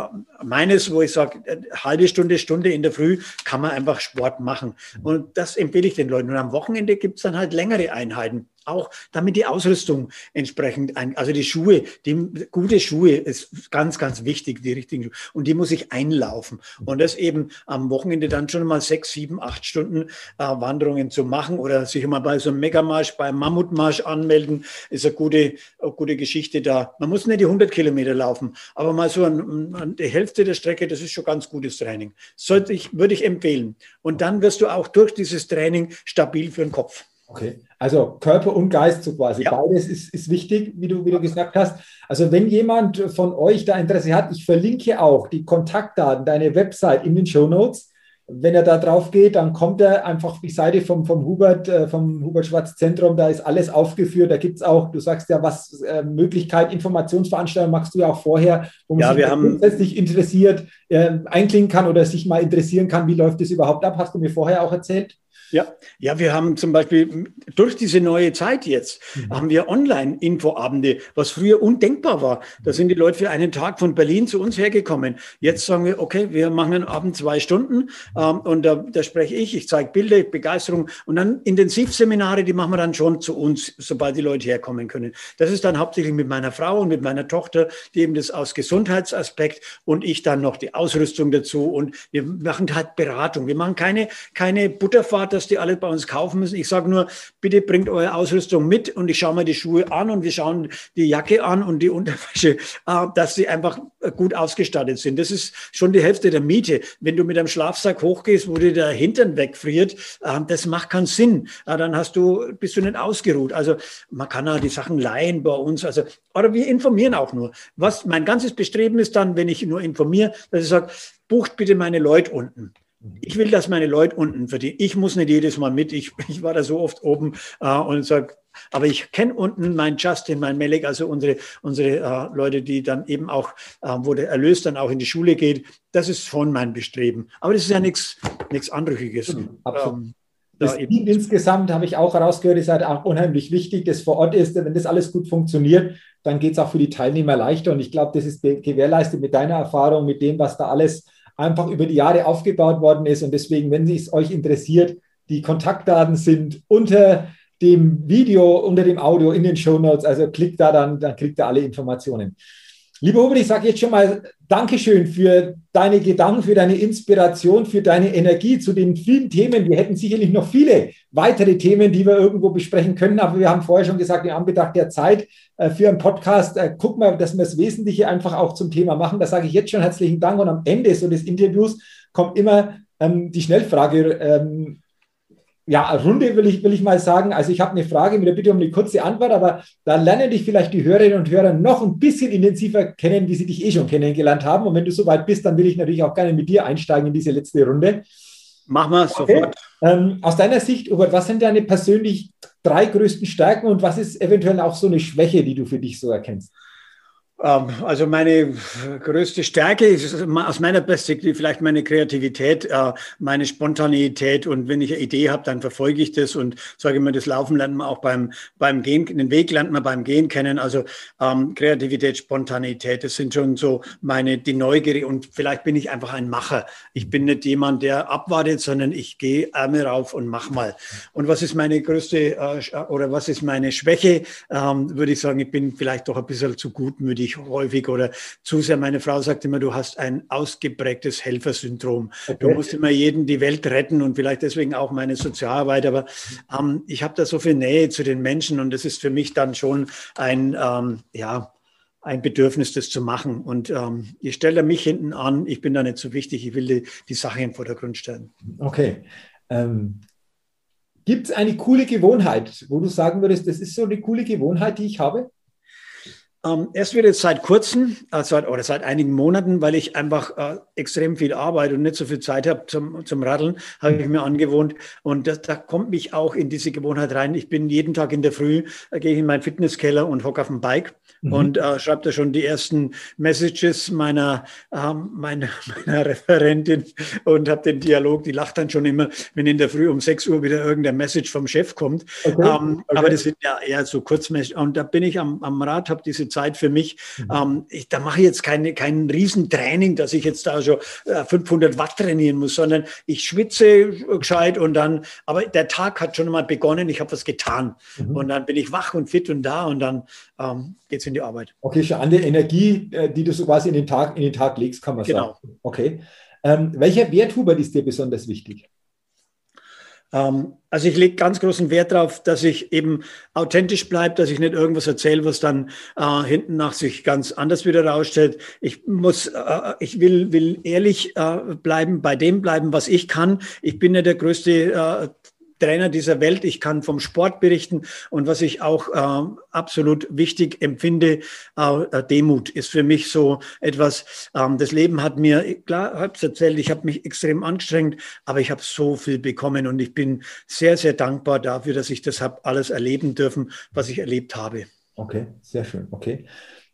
meines, wo ich sage, äh, halbe Stunde, Stunde in der Früh kann man einfach Sport machen. Und das empfehle ich den Leuten. Und am Wochenende gibt es dann halt längere Einheiten auch damit die Ausrüstung entsprechend, ein, also die Schuhe, die gute Schuhe ist ganz, ganz wichtig, die richtigen Schuhe. Und die muss ich einlaufen. Und das eben am Wochenende dann schon mal sechs, sieben, acht Stunden äh, Wanderungen zu machen oder sich mal bei so einem Megamarsch, beim Mammutmarsch anmelden, ist eine gute, eine gute Geschichte da. Man muss nicht die 100 Kilometer laufen, aber mal so an, an die Hälfte der Strecke, das ist schon ganz gutes Training. Sollte ich, würde ich empfehlen. Und dann wirst du auch durch dieses Training stabil für den Kopf. Okay, also Körper und Geist so quasi. Ja. Beides ist, ist wichtig, wie du, wie du gesagt hast. Also wenn jemand von euch da Interesse hat, ich verlinke auch die Kontaktdaten, deine Website in den Show Notes. Wenn er da drauf geht, dann kommt er einfach auf die Seite vom, vom Hubert, äh, vom Hubert Schwarz Zentrum, da ist alles aufgeführt. Da gibt es auch, du sagst ja, was äh, Möglichkeit, Informationsveranstaltungen machst du ja auch vorher, wo man ja, sich grundsätzlich interessiert, äh, einklingen kann oder sich mal interessieren kann, wie läuft das überhaupt ab, hast du mir vorher auch erzählt. Ja, ja, wir haben zum Beispiel durch diese neue Zeit jetzt, mhm. haben wir Online-Infoabende, was früher undenkbar war. Da sind die Leute für einen Tag von Berlin zu uns hergekommen. Jetzt sagen wir, okay, wir machen einen Abend zwei Stunden ähm, und da, da spreche ich, ich zeige Bilder, Begeisterung und dann Intensivseminare, die machen wir dann schon zu uns, sobald die Leute herkommen können. Das ist dann hauptsächlich mit meiner Frau und mit meiner Tochter, die eben das aus Gesundheitsaspekt und ich dann noch die Ausrüstung dazu und wir machen halt Beratung. Wir machen keine, keine Butterfahrt, dass die alle bei uns kaufen müssen. Ich sage nur, bitte bringt eure Ausrüstung mit und ich schaue mir die Schuhe an und wir schauen die Jacke an und die Unterwäsche, äh, dass sie einfach gut ausgestattet sind. Das ist schon die Hälfte der Miete. Wenn du mit einem Schlafsack hochgehst, wo dir der Hintern wegfriert, äh, das macht keinen Sinn. Äh, dann hast du, bist du nicht ausgeruht. Also man kann auch die Sachen leihen bei uns. Also, oder wir informieren auch nur. Was mein ganzes Bestreben ist dann, wenn ich nur informiere, dass ich sage, bucht bitte meine Leute unten Ich will, dass meine Leute unten verdienen. Ich muss nicht jedes Mal mit. Ich, [LAUGHS] ich war da so oft oben äh, und sage, aber ich kenne unten meinen Justin, meinen Melek, also unsere, unsere äh, Leute, die dann eben auch, äh, wo der Erlös dann auch in die Schule geht. Das ist schon mein Bestreben. Aber das ist ja nichts Anrüchiges. Mhm. Ähm, das da Team insgesamt habe ich auch herausgehört, ist halt auch unheimlich wichtig, das vor Ort ist. Wenn das alles gut funktioniert, dann geht es auch für die Teilnehmer leichter. Und ich glaube, das ist gewährleistet mit deiner Erfahrung, mit dem, was da alles einfach über die Jahre aufgebaut worden ist. Und deswegen, wenn es euch interessiert, die Kontaktdaten sind unter dem Video, unter dem Audio in den Show Notes. Also klickt da dann, dann kriegt ihr alle Informationen. Lieber Hubert, ich sage jetzt schon mal Dankeschön für deine Gedanken, für deine Inspiration, für deine Energie zu den vielen Themen. Wir hätten sicherlich noch viele weitere Themen, die wir irgendwo besprechen können, aber wir haben vorher schon gesagt, in Anbetracht der Zeit äh, für einen Podcast, äh, guck mal, dass wir das Wesentliche einfach auch zum Thema machen. Da sage ich jetzt schon herzlichen Dank und am Ende so des Interviews kommt immer ähm, die Schnellfrage ähm, ja, Runde will ich, will ich mal sagen. Also ich habe eine Frage mit der Bitte um eine kurze Antwort, aber da lernen dich vielleicht die Hörerinnen und Hörer noch ein bisschen intensiver kennen, wie sie dich eh schon kennengelernt haben. Und wenn du soweit bist, dann will ich natürlich auch gerne mit dir einsteigen in diese letzte Runde. Machen wir okay. sofort. Ähm, aus deiner Sicht, Hubert, was sind deine persönlich drei größten Stärken und was ist eventuell auch so eine Schwäche, die du für dich so erkennst? Ähm, also meine größte Stärke ist aus meiner Perspektive vielleicht meine Kreativität, äh, meine Spontaneität und wenn ich eine Idee habe, dann verfolge ich das und sage immer, das Laufen lernt man auch beim, beim Gehen, den Weg lernt man beim Gehen kennen. Also ähm, Kreativität, Spontaneität, das sind schon so meine, die Neugier und vielleicht bin ich einfach ein Macher. Ich bin nicht jemand, der abwartet, sondern ich gehe Ärmel rauf und mach mal. Und was ist meine größte äh, oder was ist meine Schwäche? Ähm, würde ich sagen, ich bin vielleicht doch ein bisschen zu gutmütig ich häufig oder zu sehr. Meine Frau sagt immer, du hast ein ausgeprägtes Helfersyndrom. Okay. Du musst immer jeden die Welt retten und vielleicht deswegen auch meine Sozialarbeit. Aber ähm, ich habe da so viel Nähe zu den Menschen und das ist für mich dann schon ein, ähm, ja, ein Bedürfnis, das zu machen. Und ähm, ich stelle mich hinten an, ich bin da nicht so wichtig, ich will die, die Sache im Vordergrund stellen. Okay. Ähm, Gibt es eine coole Gewohnheit, wo du sagen würdest, das ist so eine coole Gewohnheit, die ich habe? Ähm, erst wieder seit kurzem, also oder seit einigen Monaten, weil ich einfach äh, extrem viel arbeite und nicht so viel Zeit habe zum, zum Raddeln, habe ich mir angewohnt. Und das, da kommt mich auch in diese Gewohnheit rein. Ich bin jeden Tag in der Früh, äh, gehe ich in meinen Fitnesskeller und hocke auf dem Bike mhm. und äh, schreibe da schon die ersten Messages meiner, äh, meiner, [LAUGHS] meiner Referentin und habe den Dialog. Die lacht dann schon immer, wenn in der Früh um 6 Uhr wieder irgendein Message vom Chef kommt. Okay. Ähm, okay. Aber das sind ja eher so Kurzmessages. Und da bin ich am, am Rad, habe diese Zeit für mich. Mhm. Ähm, ich, da mache ich jetzt keine, kein Riesentraining, dass ich jetzt da schon äh, 500 Watt trainieren muss, sondern ich schwitze gescheit und dann, aber der Tag hat schon mal begonnen, ich habe was getan. Mhm. Und dann bin ich wach und fit und da und dann ähm, geht es in die Arbeit. Okay, schon an der Energie, äh, die du so quasi in den Tag, in den Tag legst, kann man genau. sagen. Okay. Ähm, welcher Wert, Hubert, ist dir besonders wichtig? Ähm, also ich lege ganz großen Wert darauf, dass ich eben authentisch bleibe, dass ich nicht irgendwas erzähle, was dann äh, hinten nach sich ganz anders wieder rausstellt. Ich muss, äh, ich will, will ehrlich äh, bleiben, bei dem bleiben, was ich kann. Ich bin nicht der größte äh, Trainer dieser Welt. Ich kann vom Sport berichten und was ich auch äh, absolut wichtig empfinde, äh, Demut ist für mich so etwas. Ähm, das Leben hat mir, klar, habe es erzählt, ich habe mich extrem angestrengt, aber ich habe so viel bekommen und ich bin sehr, sehr dankbar dafür, dass ich das habe alles erleben dürfen, was ich erlebt habe. Okay, sehr schön. Okay.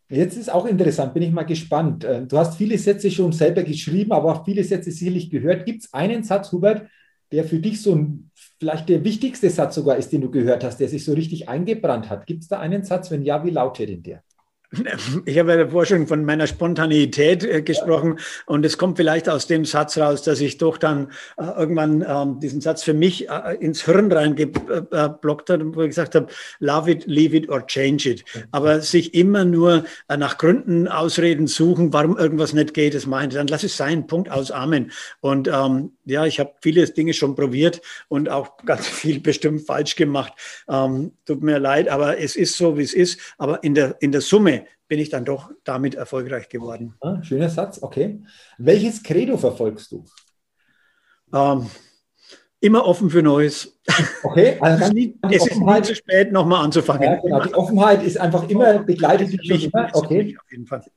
Jetzt ist auch interessant, bin ich mal gespannt. Äh, du hast viele Sätze schon selber geschrieben, aber auch viele Sätze sicherlich gehört. Gibt es einen Satz, Hubert, der für dich so ein, vielleicht der wichtigste Satz sogar ist, den du gehört hast, der sich so richtig eingebrannt hat? Gibt es da einen Satz? Wenn ja, wie lautet denn der? [LAUGHS] Ich habe ja davor schon von meiner Spontaneität äh, gesprochen ja. und es kommt vielleicht aus dem Satz raus, dass ich doch dann äh, irgendwann ähm, diesen Satz für mich äh, ins Hirn reingeblockt äh, habe, wo ich gesagt habe, love it, leave it or change it. Aber sich immer nur äh, nach Gründen, Ausreden suchen, warum irgendwas nicht geht, das meine ich, dann lass es sein, Punkt aus, Amen. Und ähm, ja, ich habe viele Dinge schon probiert und auch ganz viel bestimmt falsch gemacht. Ähm, tut mir leid, aber es ist so, wie es ist. Aber in der, in der Summe bin ich dann doch damit erfolgreich geworden. Ah, schöner Satz, okay. Welches Credo verfolgst du? Ähm, immer offen für Neues. Okay, also es, ist nie zu spät, nochmal anzufangen. Ja, genau. Die Offenheit ist einfach immer begleitet. Mich, immer. Okay,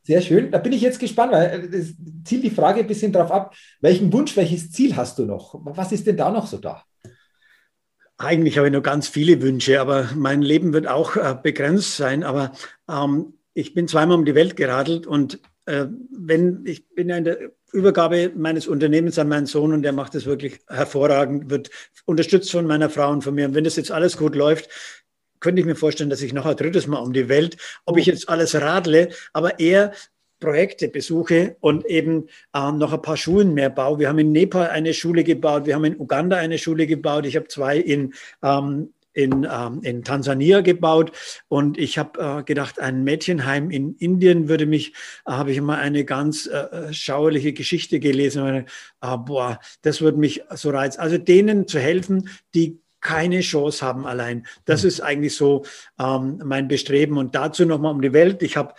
sehr schön. Da bin ich jetzt gespannt, weil das zielt die Frage ein bisschen darauf ab, welchen Wunsch, welches Ziel hast du noch? Was ist denn da noch so da? Eigentlich habe ich nur ganz viele Wünsche, aber mein Leben wird auch äh, begrenzt sein. Aber ähm, ich bin zweimal um die Welt geradelt und äh, wenn ich bin ja in der Übergabe meines Unternehmens an meinen Sohn und der macht es wirklich hervorragend, wird unterstützt von meiner Frau und von mir. Und wenn das jetzt alles gut läuft, könnte ich mir vorstellen, dass ich noch ein drittes Mal um die Welt, ob ich jetzt alles radle, aber eher Projekte besuche und eben äh, noch ein paar Schulen mehr baue. Wir haben in Nepal eine Schule gebaut, wir haben in Uganda eine Schule gebaut, ich habe zwei in ähm, in, ähm, in Tansania gebaut und ich habe äh, gedacht, ein Mädchenheim in Indien würde mich, äh, habe ich immer eine ganz äh, äh schauerliche Geschichte gelesen. Und, äh, boah, das würde mich so reizen. Also denen zu helfen, die keine Chance haben allein. Das mhm. ist eigentlich so ähm, mein Bestreben. Und dazu nochmal um die Welt. Ich habe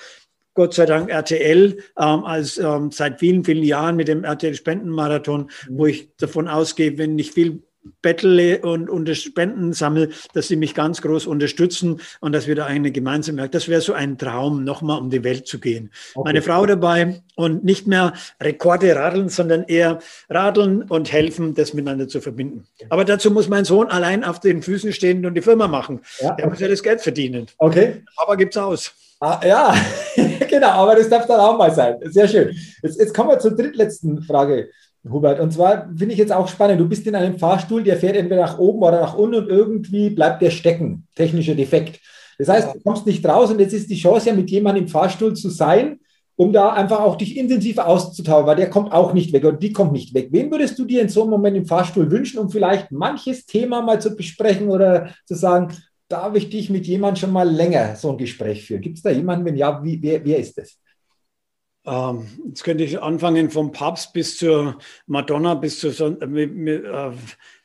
Gott sei Dank RTL ähm, als ähm, seit vielen, vielen Jahren mit dem RTL Spendenmarathon, mhm. wo ich davon ausgehe, wenn ich viel bettle und, und Spenden sammle, dass sie mich ganz groß unterstützen und dass wir da eine gemeinsame, das wäre so ein Traum, nochmal um die Welt zu gehen. Okay. Meine Frau dabei und nicht mehr Rekorde radeln, sondern eher radeln und helfen, das miteinander zu verbinden. Aber dazu muss mein Sohn allein auf den Füßen stehen und die Firma machen. Ja, okay. muss ja das Geld verdienen. Okay. Aber gibt's aus. Ah, ja, [LAUGHS] genau, aber das darf dann auch mal sein. Sehr schön. Jetzt, jetzt kommen wir zur drittletzten Frage. Hubert, und zwar finde ich jetzt auch spannend, du bist in einem Fahrstuhl, der fährt entweder nach oben oder nach unten und irgendwie bleibt der stecken, technischer Defekt. Das heißt, du kommst nicht raus und jetzt ist die Chance ja mit jemandem im Fahrstuhl zu sein, um da einfach auch dich intensiver auszutauschen, weil der kommt auch nicht weg und die kommt nicht weg. Wen würdest du dir in so einem Moment im Fahrstuhl wünschen, um vielleicht manches Thema mal zu besprechen oder zu sagen, darf ich dich mit jemandem schon mal länger so ein Gespräch führen? Gibt es da jemanden? Wenn ja, wie, wer, wer ist das? Ähm, jetzt könnte ich anfangen vom Papst bis zur Madonna, bis zu, äh, äh,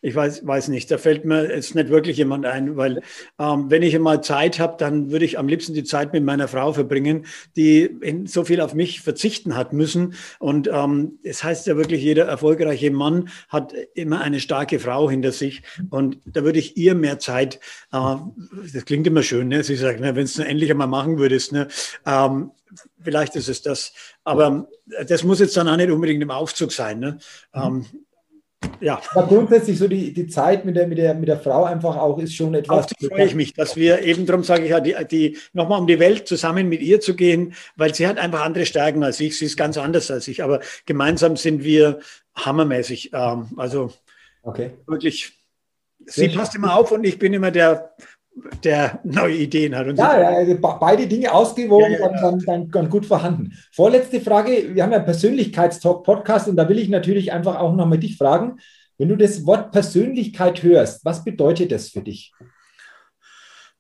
ich weiß, weiß nicht, da fällt mir jetzt nicht wirklich jemand ein, weil ähm, wenn ich einmal Zeit habe, dann würde ich am liebsten die Zeit mit meiner Frau verbringen, die so viel auf mich verzichten hat müssen. Und ähm, es heißt ja wirklich, jeder erfolgreiche Mann hat immer eine starke Frau hinter sich. Und da würde ich ihr mehr Zeit, äh, das klingt immer schön, ne? sie sagt, ne, wenn es endlich einmal machen würdest, ne? Ähm, vielleicht ist es das. Aber das muss jetzt dann auch nicht unbedingt im Aufzug sein. Ne? Mhm. Ähm, ja. Aber grundsätzlich so die, die Zeit mit der, mit, der, mit der Frau einfach auch ist schon etwas. Auf die freue ich mich, dass wir eben, darum sage ich ja, die, die nochmal um die Welt zusammen mit ihr zu gehen, weil sie hat einfach andere Stärken als ich. Sie ist ganz anders als ich, aber gemeinsam sind wir hammermäßig. Ähm, also okay. wirklich, sie passt immer auf und ich bin immer der der neue Ideen hat. Und ja, so. also beide Dinge ausgewogen ja, ja, und dann, dann, dann, gut vorhanden. Vorletzte Frage, wir haben ja einen Persönlichkeitstalk-Podcast und da will ich natürlich einfach auch nochmal dich fragen, wenn du das Wort Persönlichkeit hörst, was bedeutet das für dich?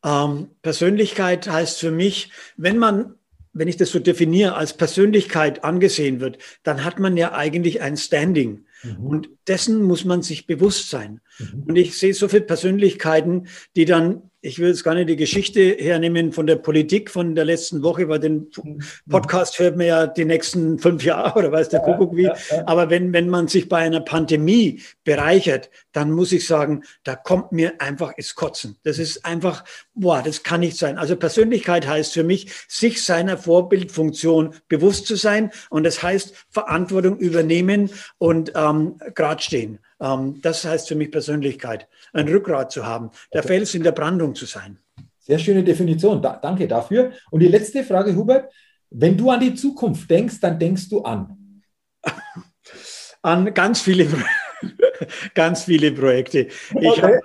Ähm, Persönlichkeit heißt für mich, wenn man wenn ich das so definiere, als Persönlichkeit angesehen wird, dann hat man ja eigentlich ein Standing. Mhm. Und dessen muss man sich bewusst sein. Mhm. Und ich sehe so viele Persönlichkeiten, die dann ich will jetzt gar nicht die Geschichte hernehmen von der Politik von der letzten Woche, weil den mhm. Podcast hört man ja die nächsten fünf Jahre [LAUGHS] oder weiß der ja, Kuckuck wie. Ja, ja. Aber wenn, wenn man sich bei einer Pandemie bereichert, dann muss ich sagen, da kommt mir einfach ins Kotzen. Das ist einfach, boah, das kann nicht sein. Also Persönlichkeit heißt für mich, sich seiner Vorbildfunktion bewusst zu sein. Und das heißt, Verantwortung übernehmen und ähm, gerade stehen. Ähm, das heißt für mich Persönlichkeit, ein Rückgrat zu haben, der Fels in der Brandung zu sein. Sehr schöne Definition. Da, danke dafür. Und die letzte Frage, Hubert. Wenn du an die Zukunft denkst, dann denkst du an? an ganz viele, [LAUGHS] ganz viele Projekte. Ich okay. habe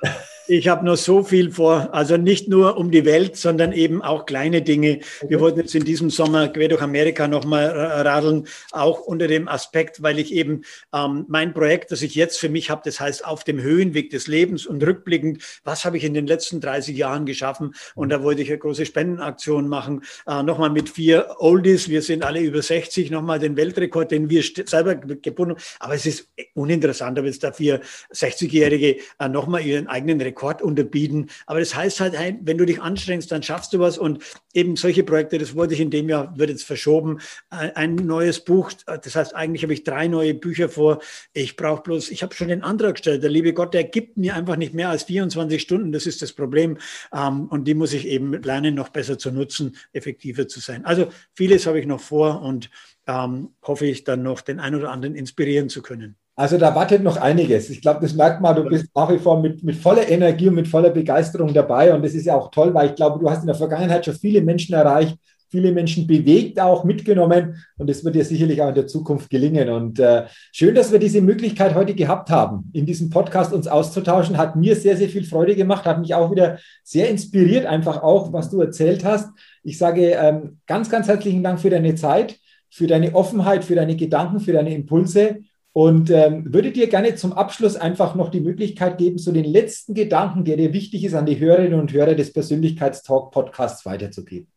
ich habe noch so viel vor, also nicht nur um die Welt, sondern eben auch kleine Dinge. Okay. Wir wollten jetzt in diesem Sommer quer durch Amerika nochmal radeln, auch unter dem Aspekt, weil ich eben ähm, mein Projekt, das ich jetzt für mich habe, das heißt auf dem Höhenweg des Lebens und rückblickend, was habe ich in den letzten 30 Jahren geschaffen? Und da wollte ich eine große Spendenaktion machen, äh, nochmal mit vier Oldies, wir sind alle über 60, nochmal den Weltrekord, den wir selber gebunden haben. Aber es ist uninteressant, ob jetzt da vier 60-Jährige äh, nochmal ihren eigenen Rekord Rekord unterbieten. Aber das heißt halt, wenn du dich anstrengst, dann schaffst du was. Und eben solche Projekte, das wurde ich in dem Jahr, wird jetzt verschoben. Ein neues Buch, das heißt, eigentlich habe ich drei neue Bücher vor. Ich brauche bloß, ich habe schon den Antrag gestellt. Der liebe Gott, der gibt mir einfach nicht mehr als 24 Stunden. Das ist das Problem. Ähm, und die muss ich eben lernen, noch besser zu nutzen, effektiver zu sein. Also vieles habe ich noch vor und ähm, hoffe ich dann noch den einen oder anderen inspirieren zu können. Also da wartet noch einiges. Ich glaube, das merkt man, du bist nach wie vor mit, mit voller Energie und mit voller Begeisterung dabei. Und das ist ja auch toll, weil ich glaube, du hast in der Vergangenheit schon viele Menschen erreicht, viele Menschen bewegt, auch mitgenommen. Und das wird dir sicherlich auch in der Zukunft gelingen. Und äh, schön, dass wir diese Möglichkeit heute gehabt haben, in diesem Podcast uns auszutauschen. Hat mir sehr, sehr viel Freude gemacht, hat mich auch wieder sehr inspiriert, einfach auch, was du erzählt hast. Ich sage ähm, ganz, ganz herzlichen Dank für deine Zeit für deine Offenheit, für deine Gedanken, für deine Impulse. Und ähm, würde dir gerne zum Abschluss einfach noch die Möglichkeit geben, so den letzten Gedanken, der dir wichtig ist, an die Hörerinnen und Hörer des Persönlichkeitstalk-Podcasts weiterzugeben.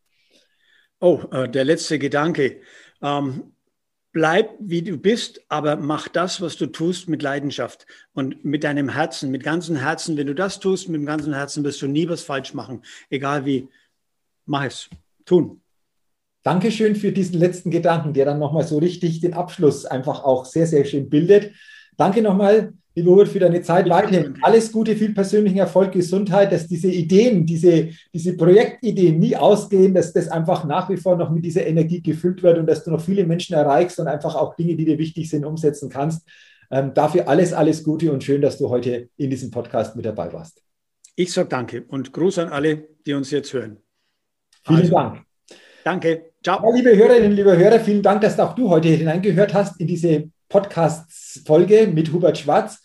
Oh, äh, der letzte Gedanke. Ähm, bleib wie du bist, aber mach das, was du tust, mit Leidenschaft und mit deinem Herzen, mit ganzem Herzen. Wenn du das tust, mit dem ganzen Herzen wirst du nie was falsch machen, egal wie. Mach es. Tun. Dankeschön für diesen letzten Gedanken, der dann nochmal so richtig den Abschluss einfach auch sehr, sehr schön bildet. Danke nochmal, lieber Hubert, für deine Zeit weiterhin. Alles Gute, viel persönlichen Erfolg, Gesundheit, dass diese Ideen, diese, diese Projektideen nie ausgehen, dass das einfach nach wie vor noch mit dieser Energie gefüllt wird und dass du noch viele Menschen erreichst und einfach auch Dinge, die dir wichtig sind, umsetzen kannst. Ähm, dafür alles, alles Gute und schön, dass du heute in diesem Podcast mit dabei warst. Ich sage danke und Gruß an alle, die uns jetzt hören. Vielen also, Dank. Danke. Ciao. Ja, liebe Hörerinnen, liebe Hörer, vielen Dank, dass auch du heute hineingehört hast in diese Podcast-Folge mit Hubert Schwarz.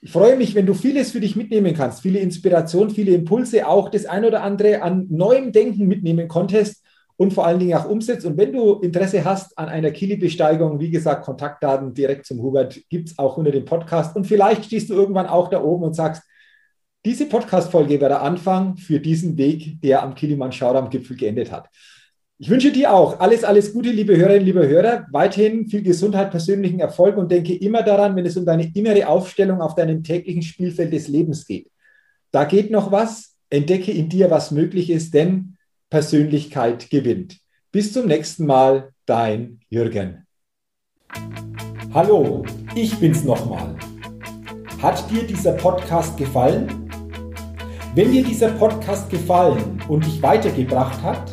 Ich freue mich, wenn du vieles für dich mitnehmen kannst, viele Inspirationen, viele Impulse, auch das ein oder andere an neuem Denken mitnehmen konntest und vor allen Dingen auch umsetzt. Und wenn du Interesse hast an einer Kili-Besteigung, wie gesagt, Kontaktdaten direkt zum Hubert gibt es auch unter dem Podcast. Und vielleicht stehst du irgendwann auch da oben und sagst, diese Podcast-Folge war der Anfang für diesen Weg, der am Kilimanjaro-Gipfel geendet hat. Ich wünsche dir auch alles, alles Gute, liebe Hörerinnen, liebe Hörer. Weiterhin viel Gesundheit, persönlichen Erfolg und denke immer daran, wenn es um deine innere Aufstellung auf deinem täglichen Spielfeld des Lebens geht. Da geht noch was. Entdecke in dir, was möglich ist, denn Persönlichkeit gewinnt. Bis zum nächsten Mal, dein Jürgen. Hallo, ich bin's nochmal. Hat dir dieser Podcast gefallen? Wenn dir dieser Podcast gefallen und dich weitergebracht hat,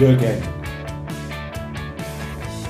Jürgen.